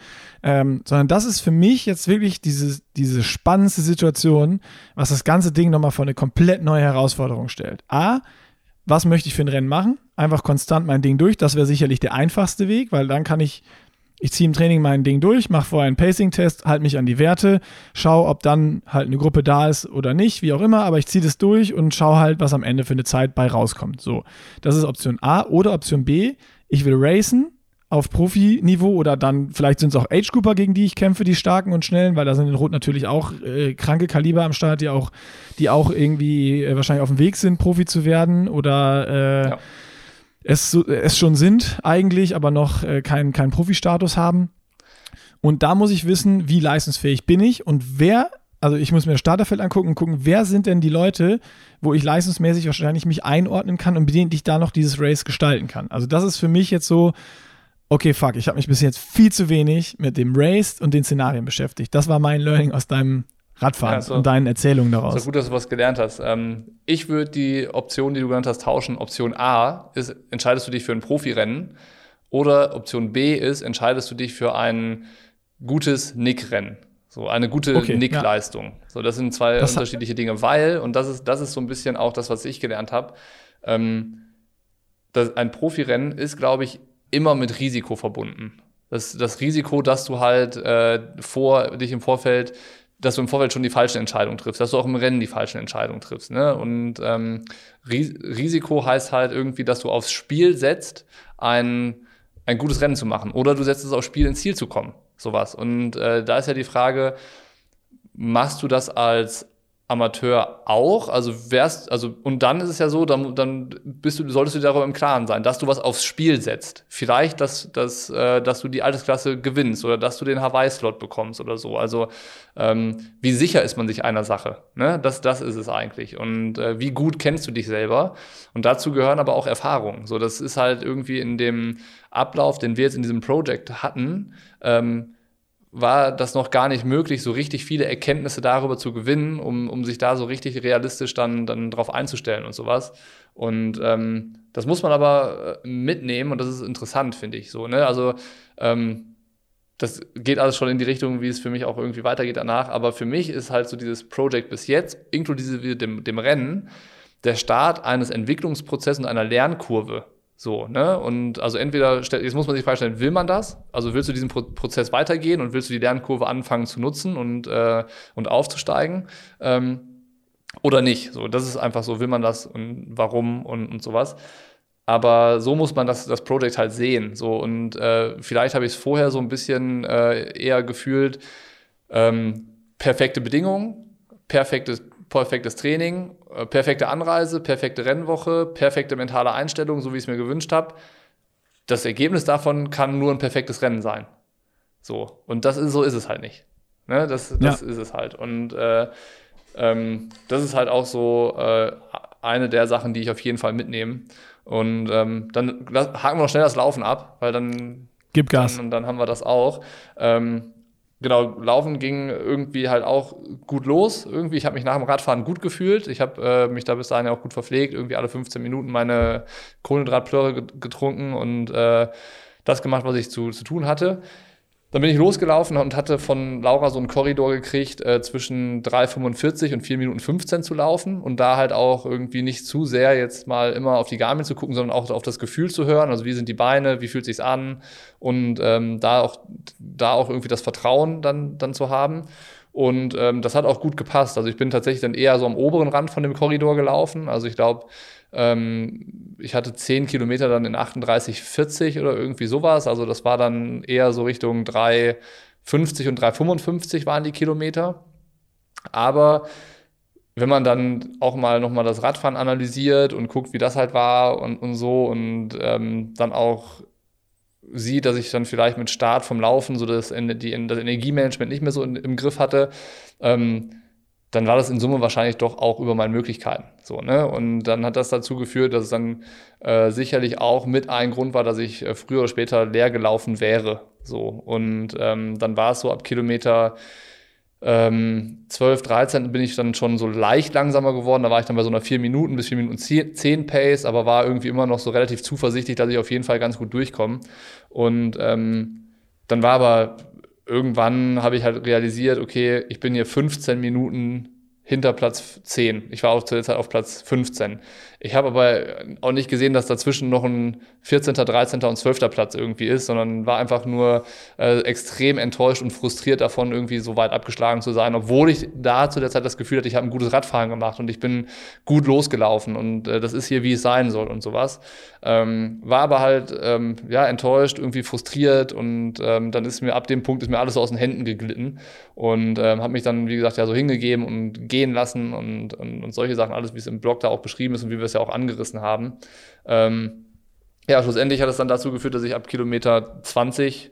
Ähm, sondern das ist für mich jetzt wirklich diese, diese spannendste Situation, was das ganze Ding nochmal vor eine komplett neue Herausforderung stellt. A, was möchte ich für ein Rennen machen? Einfach konstant mein Ding durch. Das wäre sicherlich der einfachste Weg, weil dann kann ich ich ziehe im Training mein Ding durch, mache vorher einen Pacing-Test, halte mich an die Werte, schaue, ob dann halt eine Gruppe da ist oder nicht, wie auch immer, aber ich ziehe das durch und schaue halt, was am Ende für eine Zeit bei rauskommt. So, das ist Option A oder Option B, ich will racen, auf Profiniveau oder dann vielleicht sind es auch Age-Grouper, gegen die ich kämpfe, die starken und schnellen, weil da sind in Rot natürlich auch äh, kranke Kaliber am Start, die auch, die auch irgendwie äh, wahrscheinlich auf dem Weg sind, Profi zu werden oder äh, ja. Es, es schon sind eigentlich, aber noch äh, keinen kein Profi-Status haben. Und da muss ich wissen, wie leistungsfähig bin ich und wer also ich muss mir das Starterfeld angucken und gucken, wer sind denn die Leute, wo ich leistungsmäßig wahrscheinlich mich einordnen kann und mit denen ich da noch dieses Race gestalten kann. Also das ist für mich jetzt so, okay, fuck, ich habe mich bis jetzt viel zu wenig mit dem Race und den Szenarien beschäftigt. Das war mein Learning aus deinem Radfahren ja, so, und deinen Erzählungen daraus. Ist gut, dass du was gelernt hast. Ähm, ich würde die Option, die du genannt hast, tauschen. Option A ist, entscheidest du dich für ein Profirennen oder Option B ist, entscheidest du dich für ein gutes Nick-Rennen. So eine gute okay, Nick-Leistung. Ja. So, das sind zwei das unterschiedliche Dinge, weil, und das ist, das ist so ein bisschen auch das, was ich gelernt habe, ähm, ein Profirennen ist, glaube ich, immer mit Risiko verbunden. Das, das Risiko, dass du halt äh, vor dich im Vorfeld, dass du im Vorfeld schon die falschen Entscheidungen triffst, dass du auch im Rennen die falschen Entscheidungen triffst. Ne? Und ähm, Ris Risiko heißt halt irgendwie, dass du aufs Spiel setzt, ein, ein gutes Rennen zu machen. Oder du setzt es aufs Spiel, ins Ziel zu kommen sowas. Und äh, da ist ja die Frage, machst du das als Amateur auch, also wärst, also, und dann ist es ja so, dann, dann bist du, solltest du darüber im Klaren sein, dass du was aufs Spiel setzt. Vielleicht, dass, dass, äh, dass du die Altersklasse gewinnst oder dass du den Hawaii-Slot bekommst oder so. Also, ähm, wie sicher ist man sich einer Sache? Ne? Das, das ist es eigentlich. Und äh, wie gut kennst du dich selber? Und dazu gehören aber auch Erfahrungen. So, das ist halt irgendwie in dem Ablauf, den wir jetzt in diesem Projekt hatten, ähm, war das noch gar nicht möglich, so richtig viele Erkenntnisse darüber zu gewinnen, um, um sich da so richtig realistisch dann, dann drauf einzustellen und sowas. Und ähm, das muss man aber äh, mitnehmen und das ist interessant, finde ich so. Ne? Also ähm, das geht alles schon in die Richtung, wie es für mich auch irgendwie weitergeht danach. Aber für mich ist halt so dieses Projekt bis jetzt, inklusive dem, dem Rennen, der Start eines Entwicklungsprozesses und einer Lernkurve. So, ne? Und also entweder, jetzt muss man sich vorstellen, will man das? Also willst du diesen Pro Prozess weitergehen und willst du die Lernkurve anfangen zu nutzen und, äh, und aufzusteigen? Ähm, oder nicht? So, das ist einfach so, will man das und warum und, und sowas. Aber so muss man das, das Projekt halt sehen. So, und äh, vielleicht habe ich es vorher so ein bisschen äh, eher gefühlt, ähm, perfekte Bedingungen, perfektes perfektes Training, äh, perfekte Anreise, perfekte Rennwoche, perfekte mentale Einstellung, so wie ich es mir gewünscht habe. Das Ergebnis davon kann nur ein perfektes Rennen sein. So. Und das ist, so ist es halt nicht. Ne? Das, das ja. ist es halt. Und äh, ähm, das ist halt auch so äh, eine der Sachen, die ich auf jeden Fall mitnehme. Und ähm, dann haken wir noch schnell das Laufen ab, weil dann. Gib Gas. Dann, dann haben wir das auch. Ähm, genau, Laufen ging irgendwie halt auch gut los. Irgendwie, ich habe mich nach dem Radfahren gut gefühlt. Ich habe äh, mich da bis dahin auch gut verpflegt. Irgendwie alle 15 Minuten meine Kohlenhydratplöre getrunken und äh, das gemacht, was ich zu, zu tun hatte. Dann bin ich losgelaufen und hatte von Laura so einen Korridor gekriegt, äh, zwischen 3,45 und 4 Minuten 15 zu laufen und da halt auch irgendwie nicht zu sehr jetzt mal immer auf die Garmin zu gucken, sondern auch auf das Gefühl zu hören. Also wie sind die Beine, wie fühlt sich's an und ähm, da auch da auch irgendwie das Vertrauen dann dann zu haben. Und ähm, das hat auch gut gepasst. Also ich bin tatsächlich dann eher so am oberen Rand von dem Korridor gelaufen. Also ich glaube, ähm, ich hatte 10 Kilometer dann in 38, 40 oder irgendwie sowas. Also das war dann eher so Richtung 3,50 und 3,55 waren die Kilometer. Aber wenn man dann auch mal nochmal das Radfahren analysiert und guckt, wie das halt war und, und so und ähm, dann auch sieht, dass ich dann vielleicht mit Start vom Laufen so das, die, das Energiemanagement nicht mehr so in, im Griff hatte, ähm, dann war das in Summe wahrscheinlich doch auch über meine Möglichkeiten. So, ne? Und dann hat das dazu geführt, dass es dann äh, sicherlich auch mit ein Grund war, dass ich äh, früher oder später leer gelaufen wäre. So. Und ähm, dann war es so ab Kilometer ähm, 12, 13 bin ich dann schon so leicht langsamer geworden. Da war ich dann bei so einer 4 Minuten bis 4 Minuten 10 Pace, aber war irgendwie immer noch so relativ zuversichtlich, dass ich auf jeden Fall ganz gut durchkomme. Und ähm, dann war aber irgendwann habe ich halt realisiert, okay, ich bin hier 15 Minuten hinter Platz 10. Ich war auch zu der Zeit auf Platz 15. Ich habe aber auch nicht gesehen, dass dazwischen noch ein 14., 13. und 12. Platz irgendwie ist, sondern war einfach nur äh, extrem enttäuscht und frustriert davon, irgendwie so weit abgeschlagen zu sein, obwohl ich da zu der Zeit das Gefühl hatte, ich habe ein gutes Radfahren gemacht und ich bin gut losgelaufen und äh, das ist hier, wie es sein soll und sowas. Ähm, war aber halt ähm, ja enttäuscht, irgendwie frustriert und ähm, dann ist mir ab dem Punkt ist mir alles so aus den Händen geglitten und ähm, habe mich dann wie gesagt ja so hingegeben und gehen lassen und, und, und solche Sachen alles, wie es im Blog da auch beschrieben ist und wie wir es ja auch angerissen haben. Ähm, ja, schlussendlich hat es dann dazu geführt, dass ich ab Kilometer 20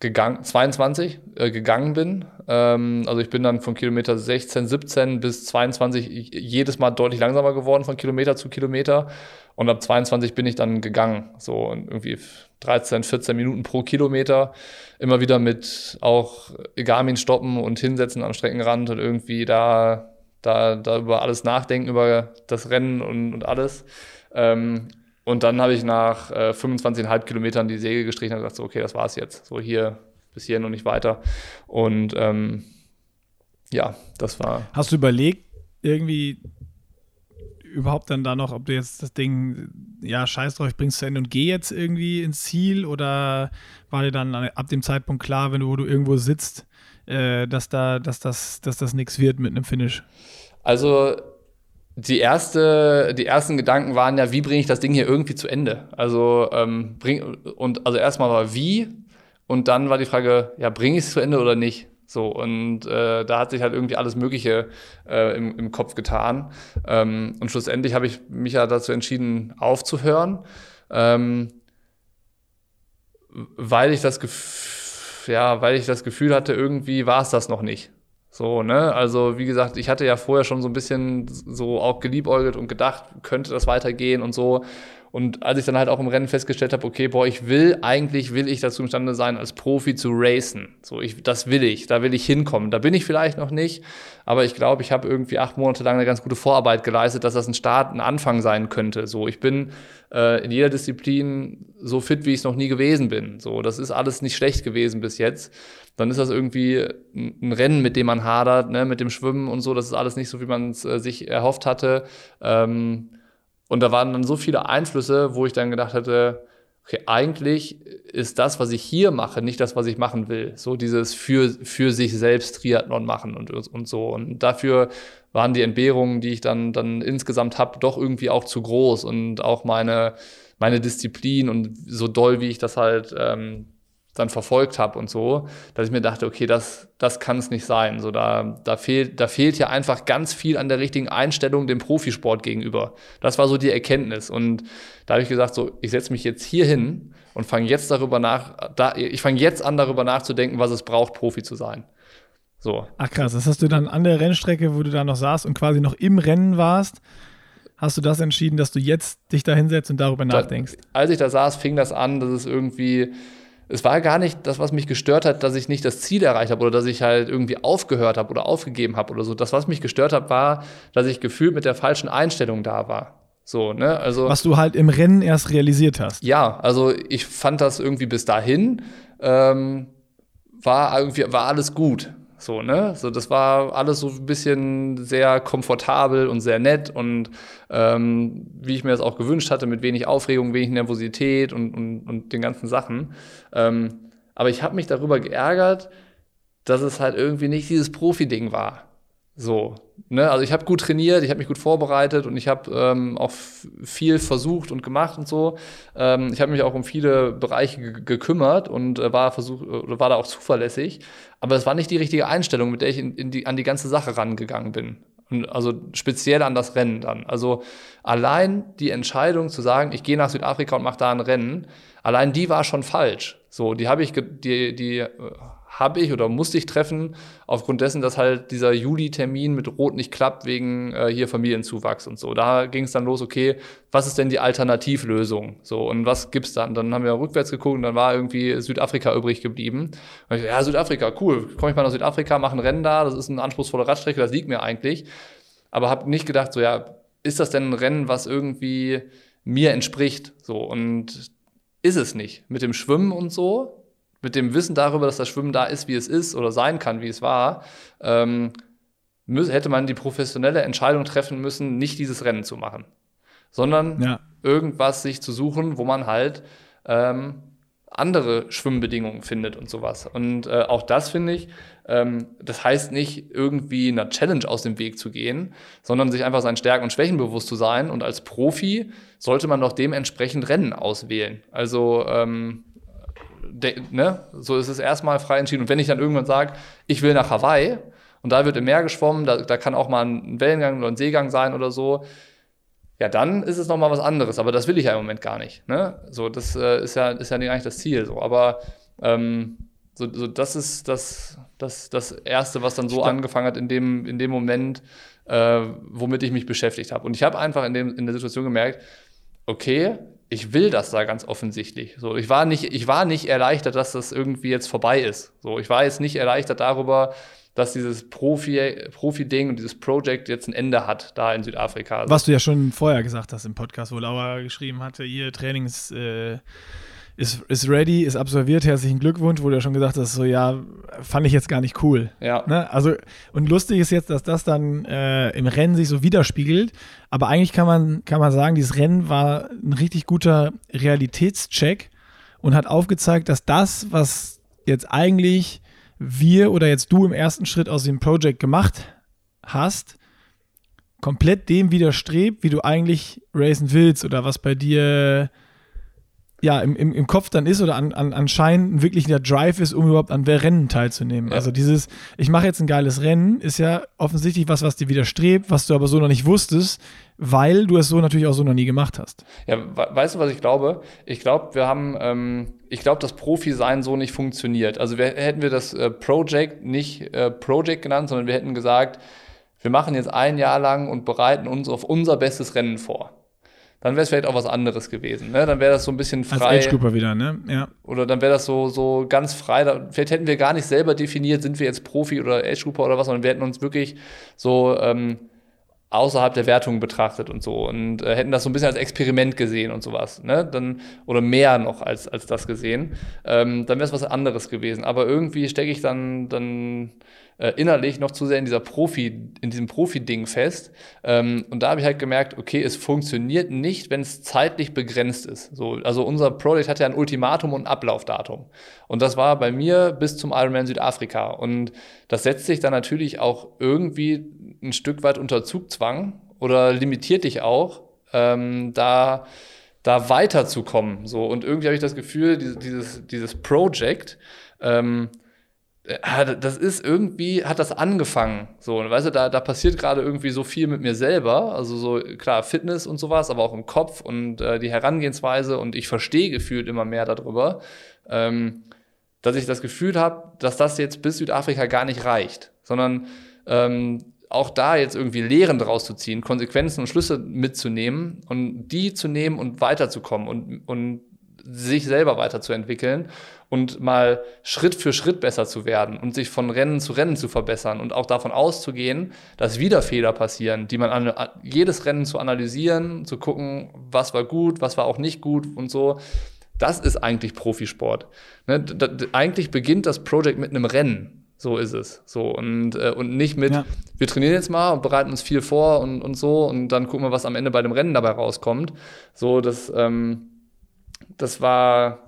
gegangen, 22 äh, gegangen bin. Ähm, also ich bin dann von Kilometer 16, 17 bis 22 jedes Mal deutlich langsamer geworden von Kilometer zu Kilometer. Und ab 22 bin ich dann gegangen. So irgendwie 13, 14 Minuten pro Kilometer. Immer wieder mit auch Garmin stoppen und hinsetzen am Streckenrand und irgendwie da da, da über alles nachdenken, über das Rennen und, und alles. Ähm, und dann habe ich nach äh, 25,5 Kilometern die Säge gestrichen und gesagt, so, okay, das war's jetzt. So hier, bis hierhin und nicht weiter. Und ähm, ja, das war. Hast du überlegt, irgendwie überhaupt dann da noch, ob du jetzt das Ding, ja, scheiß drauf, ich bring's zu Ende und geh jetzt irgendwie ins Ziel oder war dir dann ab dem Zeitpunkt klar, wenn du, wo du irgendwo sitzt, äh, dass da, dass das, dass das nichts wird mit einem Finish? Also die erste, die ersten Gedanken waren ja, wie bringe ich das Ding hier irgendwie zu Ende? Also ähm, bring und also erstmal war wie und dann war die Frage, ja, bringe ich es zu Ende oder nicht? So, und äh, da hat sich halt irgendwie alles Mögliche äh, im, im Kopf getan. Ähm, und schlussendlich habe ich mich ja dazu entschieden, aufzuhören, ähm, weil ich das Gefühl ja, weil ich das Gefühl hatte, irgendwie war es das noch nicht. So, ne? Also, wie gesagt, ich hatte ja vorher schon so ein bisschen so auch geliebäugelt und gedacht, könnte das weitergehen und so. Und als ich dann halt auch im Rennen festgestellt habe, okay, boah, ich will, eigentlich will ich dazu imstande sein, als Profi zu racen. So, ich, das will ich, da will ich hinkommen. Da bin ich vielleicht noch nicht, aber ich glaube, ich habe irgendwie acht Monate lang eine ganz gute Vorarbeit geleistet, dass das ein Start, ein Anfang sein könnte. So, ich bin äh, in jeder Disziplin so fit, wie ich es noch nie gewesen bin. So, das ist alles nicht schlecht gewesen bis jetzt. Dann ist das irgendwie ein Rennen, mit dem man hadert, ne, mit dem Schwimmen und so. Das ist alles nicht so, wie man es äh, sich erhofft hatte. Ähm, und da waren dann so viele Einflüsse, wo ich dann gedacht hätte, okay, eigentlich ist das, was ich hier mache, nicht das, was ich machen will. So dieses für, für sich selbst Triathlon machen und, und so. Und dafür waren die Entbehrungen, die ich dann, dann insgesamt habe, doch irgendwie auch zu groß und auch meine, meine Disziplin und so doll, wie ich das halt ähm, dann verfolgt habe und so, dass ich mir dachte, okay, das, das kann es nicht sein. So, da, da, fehlt, da fehlt ja einfach ganz viel an der richtigen Einstellung dem Profisport gegenüber. Das war so die Erkenntnis. Und da habe ich gesagt, so, ich setze mich jetzt hier hin und fange jetzt darüber nach, da, ich fange jetzt an, darüber nachzudenken, was es braucht, Profi zu sein. So. Ach krass, das hast du dann an der Rennstrecke, wo du da noch saßt und quasi noch im Rennen warst, hast du das entschieden, dass du jetzt dich da hinsetzt und darüber da, nachdenkst? Als ich da saß, fing das an, dass es irgendwie es war gar nicht das, was mich gestört hat, dass ich nicht das Ziel erreicht habe oder dass ich halt irgendwie aufgehört habe oder aufgegeben habe oder so. Das, was mich gestört hat, war, dass ich gefühlt mit der falschen Einstellung da war. So, ne? Also, was du halt im Rennen erst realisiert hast. Ja, also ich fand das irgendwie bis dahin, ähm, war irgendwie, war alles gut. So, ne? So, das war alles so ein bisschen sehr komfortabel und sehr nett und ähm, wie ich mir das auch gewünscht hatte, mit wenig Aufregung, wenig Nervosität und, und, und den ganzen Sachen. Ähm, aber ich habe mich darüber geärgert, dass es halt irgendwie nicht dieses Profi-Ding war. So, ne? Also ich habe gut trainiert, ich habe mich gut vorbereitet und ich habe ähm, auch viel versucht und gemacht und so. Ähm, ich habe mich auch um viele Bereiche gekümmert und äh, war versucht äh, war da auch zuverlässig. Aber es war nicht die richtige Einstellung, mit der ich in, in die, an die ganze Sache rangegangen bin. Und also speziell an das Rennen dann. Also allein die Entscheidung zu sagen, ich gehe nach Südafrika und mache da ein Rennen, allein die war schon falsch. So, die habe ich, die, die äh, habe ich oder musste ich treffen, aufgrund dessen, dass halt dieser Juli-Termin mit Rot nicht klappt, wegen äh, hier Familienzuwachs und so. Da ging es dann los, okay, was ist denn die Alternativlösung? So, und was gibt's dann? Dann haben wir rückwärts geguckt und dann war irgendwie Südafrika übrig geblieben. Und ich, ja, Südafrika, cool, komme ich mal nach Südafrika, mache ein Rennen da, das ist eine anspruchsvolle Radstrecke, das liegt mir eigentlich. Aber habe nicht gedacht, so, ja, ist das denn ein Rennen, was irgendwie mir entspricht? So, und ist es nicht. Mit dem Schwimmen und so, mit dem Wissen darüber, dass das Schwimmen da ist, wie es ist oder sein kann, wie es war, ähm, hätte man die professionelle Entscheidung treffen müssen, nicht dieses Rennen zu machen, sondern ja. irgendwas sich zu suchen, wo man halt ähm, andere Schwimmbedingungen findet und sowas. Und äh, auch das finde ich, ähm, das heißt nicht irgendwie einer Challenge aus dem Weg zu gehen, sondern sich einfach seinen Stärken und Schwächen bewusst zu sein. Und als Profi sollte man doch dementsprechend Rennen auswählen. Also ähm, ne? so ist es erstmal frei entschieden. Und wenn ich dann irgendwann sage, ich will nach Hawaii und da wird im Meer geschwommen, da, da kann auch mal ein Wellengang oder ein Seegang sein oder so, ja, dann ist es nochmal was anderes. Aber das will ich ja im Moment gar nicht. Ne? So, das äh, ist ja, ist ja nicht eigentlich das Ziel. So. Aber ähm, so, so, das ist das, das, das Erste, was dann so Stimmt. angefangen hat in dem, in dem Moment, äh, womit ich mich beschäftigt habe. Und ich habe einfach in, dem, in der Situation gemerkt, okay, ich will das da ganz offensichtlich. So, ich war nicht, ich war nicht erleichtert, dass das irgendwie jetzt vorbei ist. So, ich war jetzt nicht erleichtert darüber, dass dieses Profi, Profi-Ding und dieses Project jetzt ein Ende hat da in Südafrika. Was du ja schon vorher gesagt hast im Podcast, wo Laura geschrieben hatte, ihr Training ist, äh, ist, ist ready, ist absolviert, herzlichen Glückwunsch, wo du ja schon gesagt hast, so ja, fand ich jetzt gar nicht cool. Ja. Ne? Also, und lustig ist jetzt, dass das dann äh, im Rennen sich so widerspiegelt, aber eigentlich kann man, kann man sagen, dieses Rennen war ein richtig guter Realitätscheck und hat aufgezeigt, dass das, was jetzt eigentlich wir oder jetzt du im ersten Schritt aus dem Project gemacht hast, komplett dem widerstrebt, wie du eigentlich racen willst oder was bei dir ja, im, im, im Kopf dann ist oder an, an, anscheinend wirklich der Drive ist, um überhaupt an Rennen teilzunehmen. Ja. Also dieses, ich mache jetzt ein geiles Rennen, ist ja offensichtlich was, was dir widerstrebt, was du aber so noch nicht wusstest, weil du es so natürlich auch so noch nie gemacht hast. Ja, weißt du, was ich glaube? Ich glaube, wir haben, ähm, ich glaube, das Profi-Sein so nicht funktioniert. Also wir, hätten wir das äh, Project nicht äh, Project genannt, sondern wir hätten gesagt, wir machen jetzt ein Jahr lang und bereiten uns auf unser bestes Rennen vor dann wäre es vielleicht auch was anderes gewesen. Ne? Dann wäre das so ein bisschen frei. Als Age Grouper wieder, ne? Ja. Oder dann wäre das so, so ganz frei. Da, vielleicht hätten wir gar nicht selber definiert, sind wir jetzt Profi oder Age Grouper oder was, sondern wir hätten uns wirklich so ähm, außerhalb der Wertung betrachtet und so und äh, hätten das so ein bisschen als Experiment gesehen und sowas, ne? Dann, oder mehr noch als, als das gesehen. Ähm, dann wäre es was anderes gewesen. Aber irgendwie stecke ich dann, dann äh, innerlich noch zu sehr in dieser Profi, in diesem Profi-Ding fest. Ähm, und da habe ich halt gemerkt, okay, es funktioniert nicht, wenn es zeitlich begrenzt ist. So, also unser Projekt hat ja ein Ultimatum und ein Ablaufdatum. Und das war bei mir bis zum Ironman Südafrika. Und das setzt sich dann natürlich auch irgendwie ein Stück weit unter Zugzwang oder limitiert dich auch, ähm, da da weiterzukommen. So. Und irgendwie habe ich das Gefühl, dieses, dieses, dieses Project, ähm, äh, das ist irgendwie, hat das angefangen. So, und weißt du, da, da passiert gerade irgendwie so viel mit mir selber. Also so, klar, Fitness und sowas, aber auch im Kopf und äh, die Herangehensweise und ich verstehe gefühlt immer mehr darüber, ähm, dass ich das Gefühl habe, dass das jetzt bis Südafrika gar nicht reicht, sondern ähm, auch da jetzt irgendwie Lehren draus zu ziehen, Konsequenzen und Schlüsse mitzunehmen und die zu nehmen und weiterzukommen und, und sich selber weiterzuentwickeln und mal Schritt für Schritt besser zu werden und sich von Rennen zu Rennen zu verbessern und auch davon auszugehen, dass wieder Fehler passieren, die man an, jedes Rennen zu analysieren, zu gucken, was war gut, was war auch nicht gut und so. Das ist eigentlich Profisport. Ne? eigentlich beginnt das Projekt mit einem Rennen. So ist es. So und, äh, und nicht mit, ja. wir trainieren jetzt mal und bereiten uns viel vor und, und so und dann gucken wir, was am Ende bei dem Rennen dabei rauskommt. So, das, ähm, das war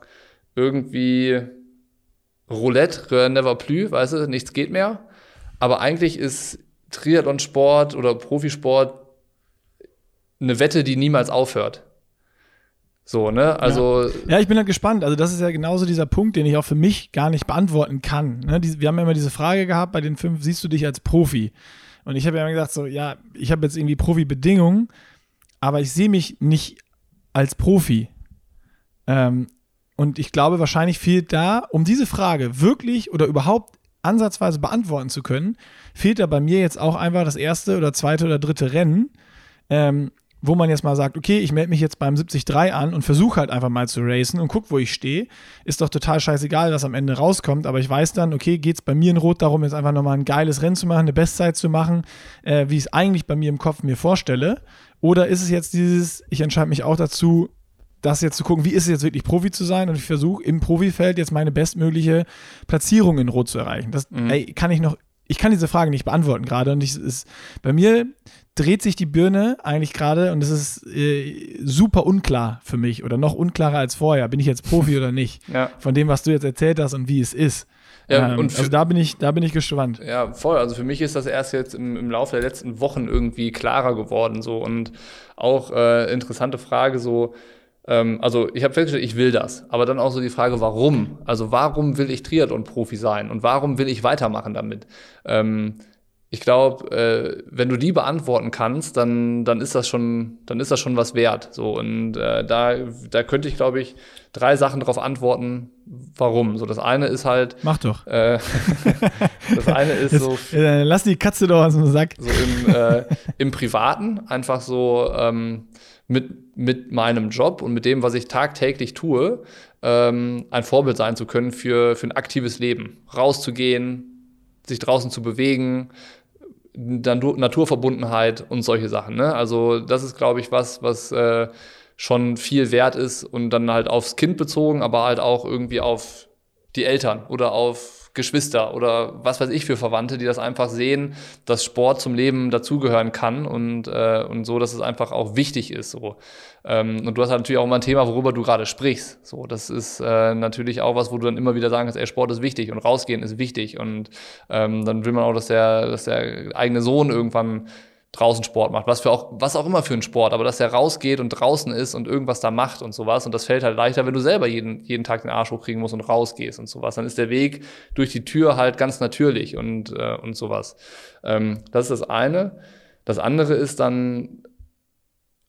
irgendwie Roulette, never plus, weißt du, nichts geht mehr. Aber eigentlich ist Triathlon-Sport oder Profisport eine Wette, die niemals aufhört. So, ne? Also. Ja. ja, ich bin halt gespannt. Also, das ist ja genauso dieser Punkt, den ich auch für mich gar nicht beantworten kann. Ne? Die, wir haben ja immer diese Frage gehabt, bei den fünf siehst du dich als Profi? Und ich habe ja immer gesagt, so, ja, ich habe jetzt irgendwie Profi-Bedingungen, aber ich sehe mich nicht als Profi. Ähm, und ich glaube, wahrscheinlich fehlt da, um diese Frage wirklich oder überhaupt ansatzweise beantworten zu können, fehlt da bei mir jetzt auch einfach das erste oder zweite oder dritte Rennen. Ähm, wo man jetzt mal sagt, okay, ich melde mich jetzt beim 73 an und versuche halt einfach mal zu racen und guck, wo ich stehe. Ist doch total scheißegal, was am Ende rauskommt, aber ich weiß dann, okay, geht es bei mir in Rot darum, jetzt einfach nochmal ein geiles Rennen zu machen, eine Bestzeit zu machen, äh, wie ich es eigentlich bei mir im Kopf mir vorstelle. Oder ist es jetzt dieses, ich entscheide mich auch dazu, das jetzt zu gucken, wie ist es jetzt wirklich Profi zu sein und ich versuche im Profifeld jetzt meine bestmögliche Platzierung in Rot zu erreichen. Das mhm. ey, kann ich noch ich kann diese Frage nicht beantworten gerade und ich, ist, bei mir dreht sich die Birne eigentlich gerade und es ist äh, super unklar für mich oder noch unklarer als vorher. Bin ich jetzt Profi oder nicht? Ja. Von dem, was du jetzt erzählt hast und wie es ist. Ja, ähm, und also da bin ich, da bin ich gespannt. Ja, voll. Also für mich ist das erst jetzt im, im Laufe der letzten Wochen irgendwie klarer geworden. So und auch äh, interessante Frage so. Ähm, also ich habe festgestellt, ich will das. Aber dann auch so die Frage, warum? Also warum will ich Triathlon-Profi sein und warum will ich weitermachen damit? Ähm, ich glaube, äh, wenn du die beantworten kannst, dann, dann ist das schon, dann ist das schon was wert. So und äh, da, da könnte ich, glaube ich, drei Sachen darauf antworten, warum. So das eine ist halt. Mach doch. Äh, *laughs* das eine ist Jetzt, so. äh, lass die Katze doch aus dem Sack. So im, äh, im Privaten einfach so ähm, mit, mit meinem Job und mit dem, was ich tagtäglich tue, ähm, ein Vorbild sein zu können für, für ein aktives Leben. Rauszugehen, sich draußen zu bewegen, Naturverbundenheit und solche Sachen. Ne? Also das ist, glaube ich, was, was äh, schon viel wert ist und dann halt aufs Kind bezogen, aber halt auch irgendwie auf die Eltern oder auf Geschwister oder was weiß ich für Verwandte, die das einfach sehen, dass Sport zum Leben dazugehören kann und, äh, und so, dass es einfach auch wichtig ist. So. Ähm, und du hast halt natürlich auch immer ein Thema, worüber du gerade sprichst. So, das ist äh, natürlich auch was, wo du dann immer wieder sagen kannst, ey, Sport ist wichtig und rausgehen ist wichtig. Und ähm, dann will man auch, dass der, dass der eigene Sohn irgendwann draußen Sport macht, was für auch, was auch immer für ein Sport, aber dass er rausgeht und draußen ist und irgendwas da macht und sowas. Und das fällt halt leichter, wenn du selber jeden, jeden Tag den Arsch hochkriegen musst und rausgehst und sowas. Dann ist der Weg durch die Tür halt ganz natürlich und, äh, und sowas. Ähm, das ist das eine. Das andere ist dann,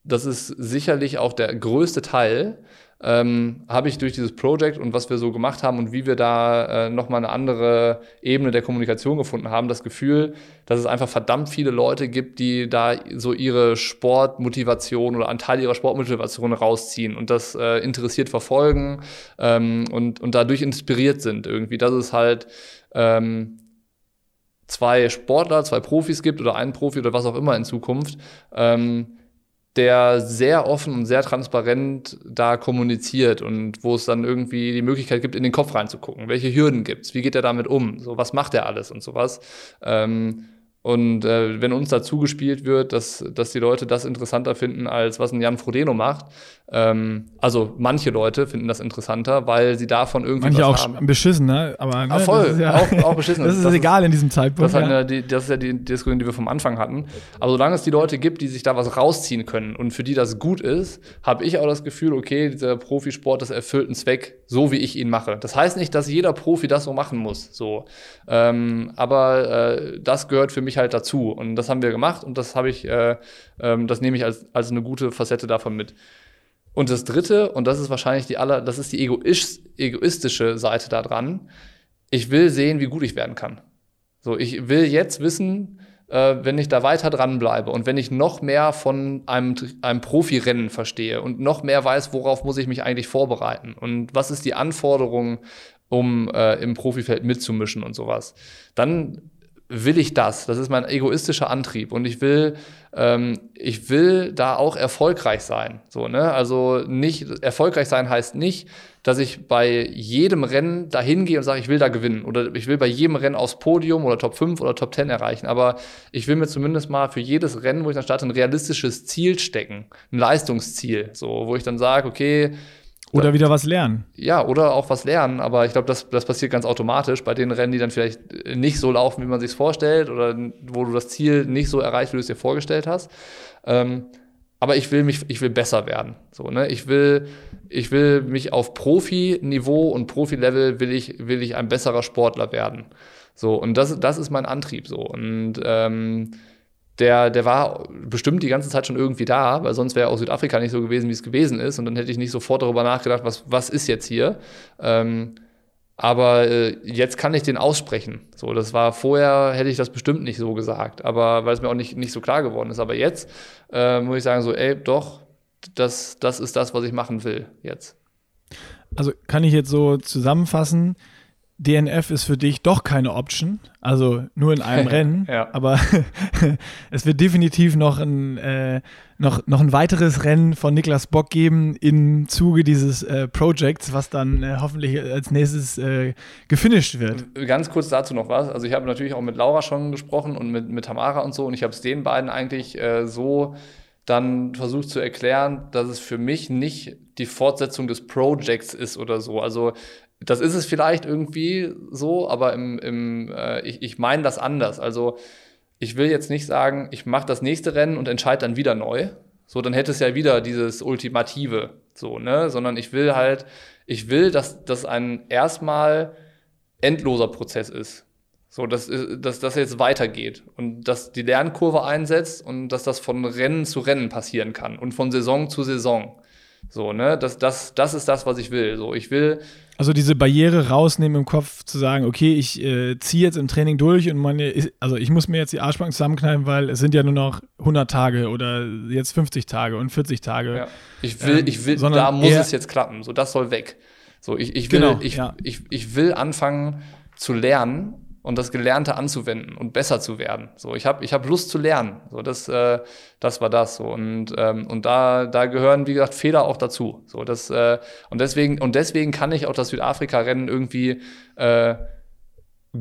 das ist sicherlich auch der größte Teil, ähm, habe ich durch dieses Projekt und was wir so gemacht haben und wie wir da äh, nochmal eine andere Ebene der Kommunikation gefunden haben, das Gefühl, dass es einfach verdammt viele Leute gibt, die da so ihre Sportmotivation oder einen Teil ihrer Sportmotivation rausziehen und das äh, interessiert verfolgen ähm, und, und dadurch inspiriert sind irgendwie. Das ist halt ähm, zwei Sportler, zwei Profis gibt oder einen Profi oder was auch immer in Zukunft, ähm, der sehr offen und sehr transparent da kommuniziert und wo es dann irgendwie die Möglichkeit gibt, in den Kopf reinzugucken. Welche Hürden gibt's? Wie geht er damit um? So, was macht er alles und sowas? Ähm, und äh, wenn uns dazu gespielt wird, dass, dass die Leute das interessanter finden, als was ein Jan Frodeno macht, ähm, also manche Leute finden das interessanter, weil sie davon irgendwie Manche was auch haben. beschissen, ne? Aber ne, Ah, voll, das ist ja, auch, auch beschissen. *laughs* das ist Das egal in diesem Zeitpunkt. Das ist, halt ja. eine, die, das ist ja die Diskussion, die wir vom Anfang hatten. Aber solange es die Leute gibt, die sich da was rausziehen können und für die das gut ist, habe ich auch das Gefühl, okay, dieser Profisport, das erfüllt einen Zweck, so wie ich ihn mache. Das heißt nicht, dass jeder Profi das so machen muss. So. Ähm, aber äh, das gehört für mich halt dazu. Und das haben wir gemacht und das habe ich, äh, ähm, das nehme ich als, als eine gute Facette davon mit. Und das dritte, und das ist wahrscheinlich die aller, das ist die egoisch, egoistische Seite daran. Ich will sehen, wie gut ich werden kann. So, ich will jetzt wissen, äh, wenn ich da weiter dranbleibe und wenn ich noch mehr von einem, einem Profirennen verstehe und noch mehr weiß, worauf muss ich mich eigentlich vorbereiten und was ist die Anforderung, um äh, im Profifeld mitzumischen und sowas, dann will ich das. Das ist mein egoistischer Antrieb und ich will, ähm, ich will da auch erfolgreich sein. So, ne? Also nicht erfolgreich sein heißt nicht, dass ich bei jedem Rennen dahin gehe und sage, ich will da gewinnen oder ich will bei jedem Rennen aufs Podium oder Top 5 oder Top 10 erreichen. Aber ich will mir zumindest mal für jedes Rennen, wo ich dann starte, ein realistisches Ziel stecken, ein Leistungsziel, so, wo ich dann sage, okay, Oder wieder was lernen. ja, oder auch was lernen, aber ich glaube, das, das passiert ganz automatisch bei den Rennen, die dann vielleicht nicht so laufen, wie man sich vorstellt, oder wo du das Ziel nicht so erreicht, wie du es dir vorgestellt hast. Ähm, aber ich will mich, ich will besser werden. So, ne? Ich will, ich will mich auf Profi-Niveau und Profi-Level will ich, will ich ein besserer Sportler werden. So, und das, das ist mein Antrieb so. Und ähm, der, der war bestimmt die ganze Zeit schon irgendwie da, weil sonst wäre auch Südafrika nicht so gewesen, wie es gewesen ist. Und dann hätte ich nicht sofort darüber nachgedacht, was, was ist jetzt hier. Ähm, aber äh, jetzt kann ich den aussprechen. So, das war vorher, hätte ich das bestimmt nicht so gesagt, aber weil es mir auch nicht, nicht so klar geworden ist. Aber jetzt äh, muss ich sagen, so, ey, doch, das, das ist das, was ich machen will jetzt. Also kann ich jetzt so zusammenfassen, DNF ist für dich doch keine Option, also nur in einem *laughs* Rennen, Ja. aber *laughs* es wird definitiv noch ein, äh, noch, noch ein weiteres Rennen von Niklas Bock geben im Zuge dieses äh, Projects, was dann äh, hoffentlich als nächstes äh, gefinisht wird. Ganz kurz dazu noch was. Also ich habe natürlich auch mit Laura schon gesprochen und mit, mit Tamara und so und ich habe es den beiden eigentlich äh, so dann versucht zu erklären, dass es für mich nicht die Fortsetzung des Projects ist oder so. Also das ist es vielleicht irgendwie so, aber im, im, äh, ich, ich meine das anders. Also ich will jetzt nicht sagen, ich mache das nächste Rennen und entscheide dann wieder neu. So, dann hätte es ja wieder dieses Ultimative, so, ne? Sondern ich will halt, ich will, dass das ein erstmal endloser Prozess ist. So, dass, dass das jetzt weitergeht und dass die Lernkurve einsetzt und dass das von Rennen zu Rennen passieren kann und von Saison zu Saison. So, ne? Das, das, das ist das, was ich will. So, ich will. Also diese Barriere rausnehmen im Kopf, zu sagen, okay, ich äh, ziehe jetzt im Training durch und meine, also ich muss mir jetzt die Arschbacken zusammenkneifen, weil es sind ja nur noch 100 Tage oder jetzt 50 Tage und 40 Tage. Ja. Ich will, Ähm, ich will, da muss es jetzt klappen. So, das soll weg. So, ich, ich will, Genau, ich, ja. ich, ich will anfangen zu lernen und das Gelernte anzuwenden und besser zu werden. So, ich habe ich hab Lust zu lernen. So, das, äh, das war das so. Und, ähm, und da, da gehören, wie gesagt, Fehler auch dazu. So, das, äh, und deswegen, und deswegen kann ich auch das Südafrika-Rennen irgendwie äh,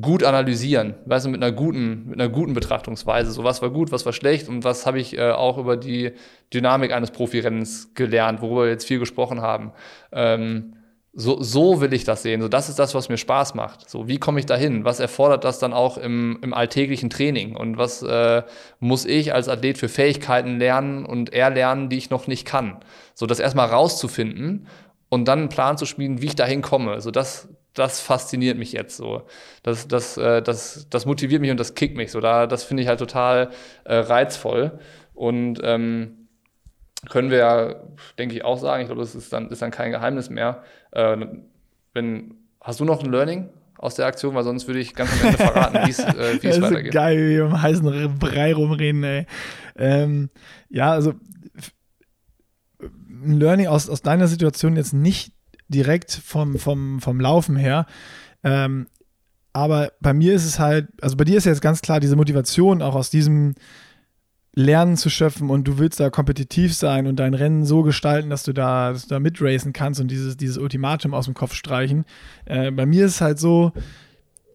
gut analysieren, weißt du, mit einer guten, mit einer guten Betrachtungsweise. So, was war gut, was war schlecht und was habe ich äh, auch über die Dynamik eines Profirennens gelernt, worüber wir jetzt viel gesprochen haben. Ähm, so, so will ich das sehen. So, das ist das, was mir Spaß macht. So, wie komme ich dahin? Was erfordert das dann auch im, im alltäglichen Training? Und was äh, muss ich als Athlet für Fähigkeiten lernen und erlernen, die ich noch nicht kann? So, das erstmal rauszufinden und dann einen Plan zu schmieden, wie ich dahin komme. So, das, das fasziniert mich jetzt so. Das, das, äh, das, das motiviert mich und das kickt mich so. Da, das finde ich halt total äh, reizvoll. Und ähm, können wir ja, denke ich, auch sagen, ich glaube, das ist dann, ist dann kein Geheimnis mehr. Äh, wenn, hast du noch ein Learning aus der Aktion? Weil sonst würde ich ganz am Ende verraten, *laughs* wie es äh, wie Das es weitergeht. geil, wie wir im heißen Brei rumreden, ey. Ähm, ja, also ein Learning aus, aus deiner Situation jetzt nicht direkt vom, vom, vom Laufen her. Ähm, aber bei mir ist es halt, also bei dir ist jetzt ganz klar diese Motivation auch aus diesem Lernen zu schöpfen und du willst da kompetitiv sein und dein Rennen so gestalten, dass du da, dass du da mitracen kannst und dieses, dieses Ultimatum aus dem Kopf streichen. Äh, bei mir ist es halt so,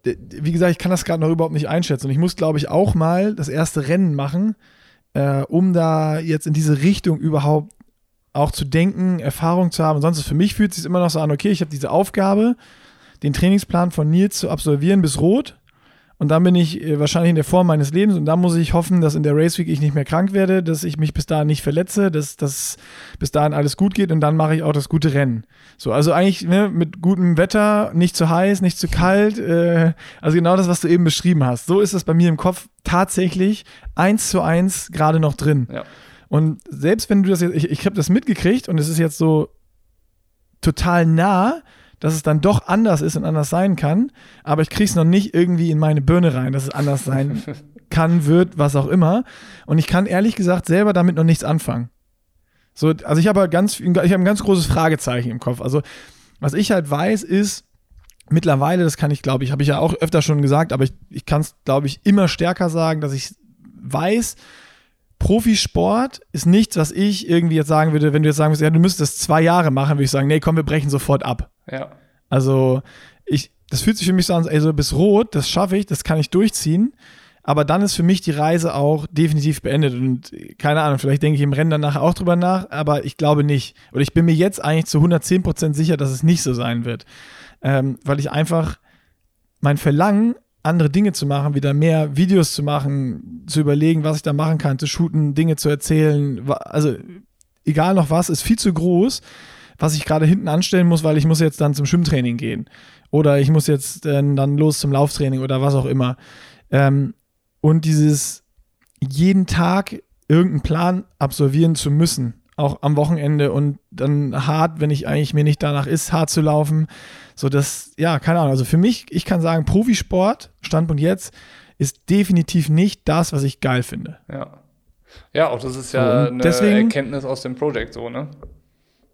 wie gesagt, ich kann das gerade noch überhaupt nicht einschätzen. Und ich muss, glaube ich, auch mal das erste Rennen machen, äh, um da jetzt in diese Richtung überhaupt auch zu denken, Erfahrung zu haben. Sonst für mich fühlt es sich immer noch so an, okay, ich habe diese Aufgabe, den Trainingsplan von Nils zu absolvieren bis rot. Und dann bin ich äh, wahrscheinlich in der Form meines Lebens und da muss ich hoffen, dass in der Race Week ich nicht mehr krank werde, dass ich mich bis dahin nicht verletze, dass, dass bis dahin alles gut geht und dann mache ich auch das gute Rennen. So, also eigentlich ne, mit gutem Wetter, nicht zu heiß, nicht zu kalt, äh, also genau das, was du eben beschrieben hast. So ist das bei mir im Kopf tatsächlich eins zu eins gerade noch drin. Ja. Und selbst wenn du das jetzt, ich, ich habe das mitgekriegt und es ist jetzt so total nah, dass es dann doch anders ist und anders sein kann, aber ich kriege es noch nicht irgendwie in meine Birne rein, dass es anders sein *laughs* kann, wird, was auch immer. Und ich kann ehrlich gesagt selber damit noch nichts anfangen. So, also ich habe halt ganz, ich habe ein ganz großes Fragezeichen im Kopf. Also was ich halt weiß ist, mittlerweile, das kann ich glaube ich, habe ich ja auch öfter schon gesagt, aber ich, ich kann es glaube ich immer stärker sagen, dass ich weiß, Profisport ist nichts, was ich irgendwie jetzt sagen würde, wenn du jetzt sagen würdest, ja, du müsstest das zwei Jahre machen, würde ich sagen, nee, komm, wir brechen sofort ab. Ja. Also, ich, das fühlt sich für mich so an, ey, so bis rot, das schaffe ich, das kann ich durchziehen. Aber dann ist für mich die Reise auch definitiv beendet. Und keine Ahnung, vielleicht denke ich im Rennen danach auch drüber nach, aber ich glaube nicht. Oder ich bin mir jetzt eigentlich zu 110% sicher, dass es nicht so sein wird. Ähm, weil ich einfach mein Verlangen, andere Dinge zu machen, wieder mehr Videos zu machen, zu überlegen, was ich da machen kann, zu shooten, Dinge zu erzählen, also egal noch was, ist viel zu groß, was ich gerade hinten anstellen muss, weil ich muss jetzt dann zum Schwimmtraining gehen oder ich muss jetzt äh, dann los zum Lauftraining oder was auch immer. Ähm, und dieses jeden Tag irgendeinen Plan absolvieren zu müssen, auch am Wochenende und dann hart, wenn ich eigentlich mir nicht danach ist, hart zu laufen. So das, ja, keine Ahnung. Also für mich, ich kann sagen, Profisport, Standpunkt jetzt, ist definitiv nicht das, was ich geil finde. Ja. Ja, auch das ist ja und eine deswegen- Erkenntnis aus dem Projekt so, ne?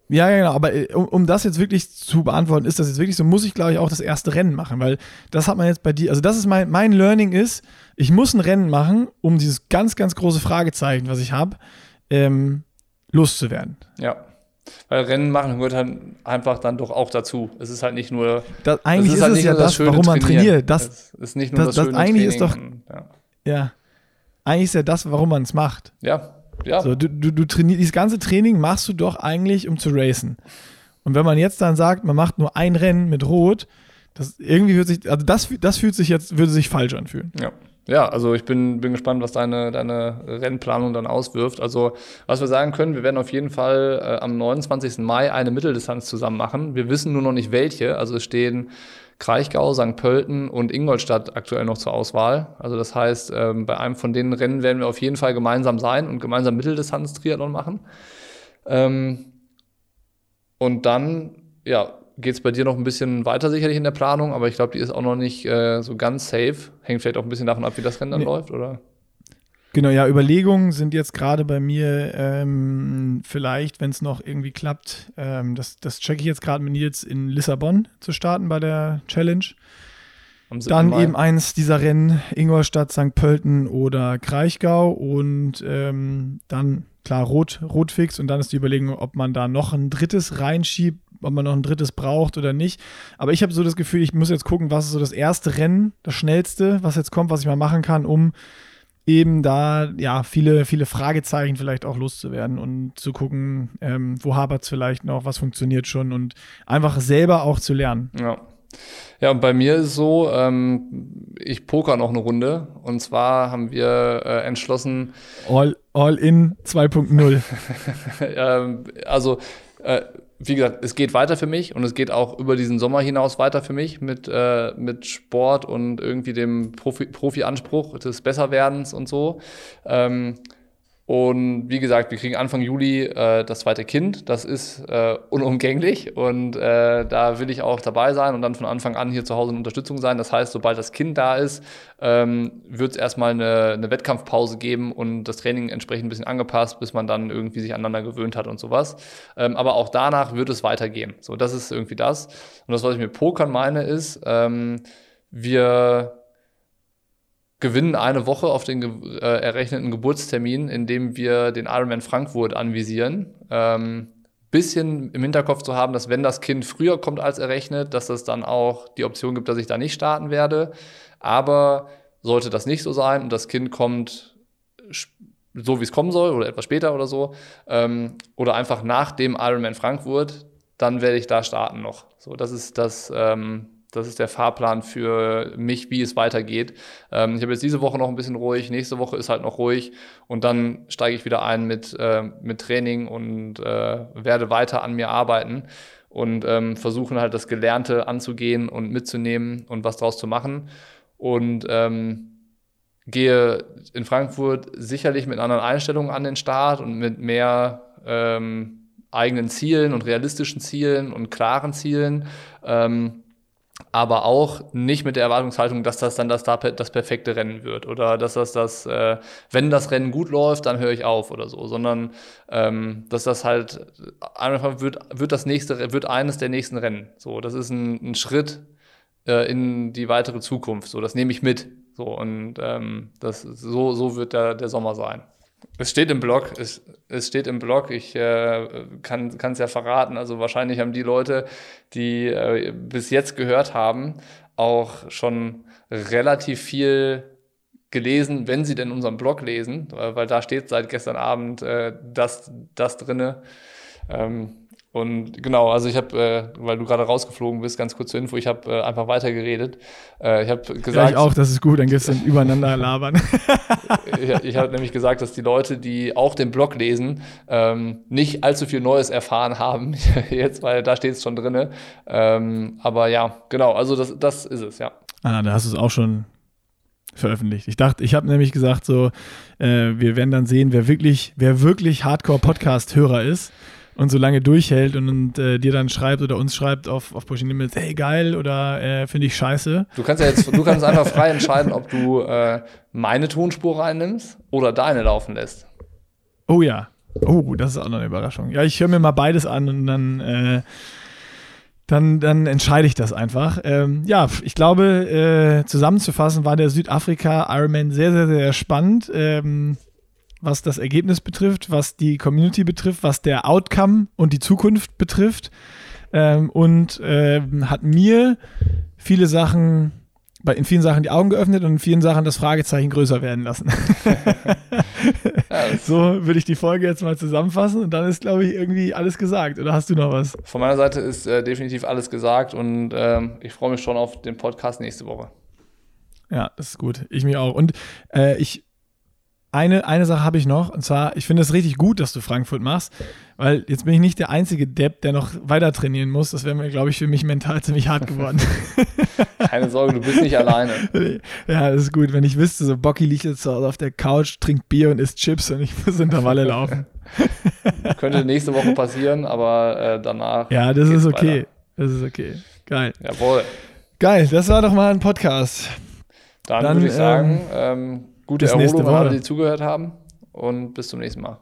Ja, genau, aber äh, um, um, das jetzt wirklich zu beantworten, ist das jetzt wirklich so, muss ich, glaube ich, auch das erste Rennen machen, weil das hat man jetzt bei dir, also das ist mein, mein Learning ist, ich muss ein Rennen machen, um dieses ganz, ganz große Fragezeichen, was ich habe, ähm, loszuwerden. Ja. Weil Rennen machen gehört halt einfach dann doch auch dazu. Es ist halt nicht nur. Das, eigentlich ist, halt es ja das, das warum man trainiert. Das es ist nicht nur das, das, das eigentlich Training. ist doch. Ja. ja. Eigentlich ist ja das, warum man es macht. Ja. Ja. So, du, du, du trainierst, dieses ganze Training machst du doch eigentlich, um zu racen. Und wenn man jetzt dann sagt, man macht nur ein Rennen mit Rot, das irgendwie wird sich, also das, das fühlt sich jetzt, würde sich falsch anfühlen. Ja. Ja, also ich bin, bin gespannt, was deine, deine Rennplanung dann auswirft. Also, was wir sagen können, wir werden auf jeden Fall äh, am 29. Mai eine Mitteldistanz zusammen machen. Wir wissen nur noch nicht welche. Also es stehen Kraichgau, St. Pölten und Ingolstadt aktuell noch zur Auswahl. Also das heißt, ähm, bei einem von den Rennen werden wir auf jeden Fall gemeinsam sein und gemeinsam Mitteldistanz-Triathlon machen. Ähm, und dann, ja, geht es bei dir noch ein bisschen weiter sicherlich in der Planung, aber ich glaube, die ist auch noch nicht äh, so ganz safe. Hängt vielleicht auch ein bisschen davon ab, wie das Rennen dann nee. läuft, oder? Genau, ja, Überlegungen sind jetzt gerade bei mir, ähm, vielleicht, wenn es noch irgendwie klappt, ähm, das, das checke ich jetzt gerade mit Nils in Lissabon zu starten bei der Challenge. Dann Mai. eben eins dieser Rennen, Ingolstadt, St. Pölten oder Kraichgau und ähm, dann klar Rot, Rotfix und dann ist die Überlegung, ob man da noch ein drittes reinschiebt, ob man noch ein drittes braucht oder nicht. Aber ich habe so das Gefühl, ich muss jetzt gucken, was ist so das erste Rennen, das schnellste, was jetzt kommt, was ich mal machen kann, um eben da ja viele, viele Fragezeichen vielleicht auch loszuwerden und zu gucken, ähm, wo hapert es vielleicht noch, was funktioniert schon und einfach selber auch zu lernen. Ja. Ja, und bei mir ist es so, ähm, ich poker noch eine Runde. Und zwar haben wir äh, entschlossen. All, all in 2.0. *laughs* ähm, also, äh, wie gesagt, es geht weiter für mich und es geht auch über diesen Sommer hinaus weiter für mich mit, äh, mit Sport und irgendwie dem Profi-Anspruch Profi des Besserwerdens und so. Ähm, und wie gesagt, wir kriegen Anfang Juli äh, das zweite Kind. Das ist äh, unumgänglich und äh, da will ich auch dabei sein und dann von Anfang an hier zu Hause in Unterstützung sein. Das heißt, sobald das Kind da ist, ähm, wird es erstmal eine, eine Wettkampfpause geben und das Training entsprechend ein bisschen angepasst, bis man dann irgendwie sich aneinander gewöhnt hat und sowas. Ähm, aber auch danach wird es weitergehen. So, das ist irgendwie das. Und das, was ich mit Pokern meine, ist, ähm, wir gewinnen eine Woche auf den äh, errechneten Geburtstermin, indem wir den Ironman Frankfurt anvisieren. Ähm, bisschen im Hinterkopf zu haben, dass wenn das Kind früher kommt als errechnet, dass es dann auch die Option gibt, dass ich da nicht starten werde. Aber sollte das nicht so sein und das Kind kommt so, wie es kommen soll oder etwas später oder so, ähm, oder einfach nach dem Ironman Frankfurt, dann werde ich da starten noch. So, das ist das, ähm, das ist der Fahrplan für mich, wie es weitergeht. Ähm, ich habe jetzt diese Woche noch ein bisschen ruhig, nächste Woche ist halt noch ruhig und dann steige ich wieder ein mit, äh, mit Training und äh, werde weiter an mir arbeiten und ähm, versuchen halt das Gelernte anzugehen und mitzunehmen und was draus zu machen. Und ähm, gehe in Frankfurt sicherlich mit anderen Einstellungen an den Start und mit mehr ähm, eigenen Zielen und realistischen Zielen und klaren Zielen. Ähm, aber auch nicht mit der Erwartungshaltung, dass das dann das, das perfekte Rennen wird oder dass das das, äh, wenn das Rennen gut läuft, dann höre ich auf oder so, sondern ähm, dass das halt einfach wird, wird das nächste, wird eines der nächsten Rennen. So, das ist ein, ein Schritt äh, in die weitere Zukunft. So, das nehme ich mit. So und ähm, das so so wird der, der Sommer sein. Es steht im Blog, es, es steht im Blog, ich äh, kann es ja verraten. Also wahrscheinlich haben die Leute, die äh, bis jetzt gehört haben, auch schon relativ viel gelesen, wenn sie denn unseren Blog lesen, weil, weil da steht seit gestern Abend äh, das, das drinne. Ähm, und genau, also ich habe, äh, weil du gerade rausgeflogen bist, ganz kurz zur Info, ich habe äh, einfach weitergeredet. Äh, ich habe gesagt. Ja, ich auch, das ist gut, dann gestern übereinander labern. *laughs* ich ich habe nämlich gesagt, dass die Leute, die auch den Blog lesen, ähm, nicht allzu viel Neues erfahren haben, *laughs* jetzt, weil da steht es schon drin. Ähm, aber ja, genau, also das, das ist es, ja. Ah, da hast du es auch schon veröffentlicht. Ich dachte, ich habe nämlich gesagt, so, äh, wir werden dann sehen, wer wirklich, wer wirklich Hardcore-Podcast-Hörer ist und so lange durchhält und, und äh, dir dann schreibt oder uns schreibt auf, auf Pushing Limits, hey geil oder äh, finde ich scheiße. Du kannst ja jetzt, du kannst einfach frei entscheiden, ob du äh, meine Tonspur reinnimmst oder deine laufen lässt. Oh ja. Oh, das ist auch noch eine Überraschung. Ja, ich höre mir mal beides an und dann, äh, dann, dann entscheide ich das einfach. Ähm, ja, ich glaube, äh, zusammenzufassen war der Südafrika Ironman sehr, sehr, sehr spannend. Ähm, was das Ergebnis betrifft, was die Community betrifft, was der Outcome und die Zukunft betrifft. Ähm, und äh, hat mir viele Sachen, bei, in vielen Sachen die Augen geöffnet und in vielen Sachen das Fragezeichen größer werden lassen. *laughs* so würde ich die Folge jetzt mal zusammenfassen und dann ist, glaube ich, irgendwie alles gesagt. Oder hast du noch was? Von meiner Seite ist äh, definitiv alles gesagt und ähm, ich freue mich schon auf den Podcast nächste Woche. Ja, das ist gut. Ich mich auch. Und äh, ich eine, eine Sache habe ich noch, und zwar, ich finde es richtig gut, dass du Frankfurt machst, weil jetzt bin ich nicht der einzige Depp, der noch weiter trainieren muss. Das wäre mir, glaube ich, für mich mental ziemlich hart geworden. *laughs* Keine Sorge, du bist nicht alleine. *laughs* Ja, das ist gut. Wenn ich wüsste, so Bocky liegt jetzt Hause auf der Couch, trinkt Bier und isst Chips und ich muss Intervalle laufen. *laughs* Könnte nächste Woche passieren, aber äh, danach. Ja, das ist okay. Weiter. Das ist okay. Geil. Jawohl. Geil, das war doch mal ein Podcast. Dann, Dann würde ich sagen, ähm, ähm Gute bis Erholung an alle, die zugehört haben und bis zum nächsten Mal.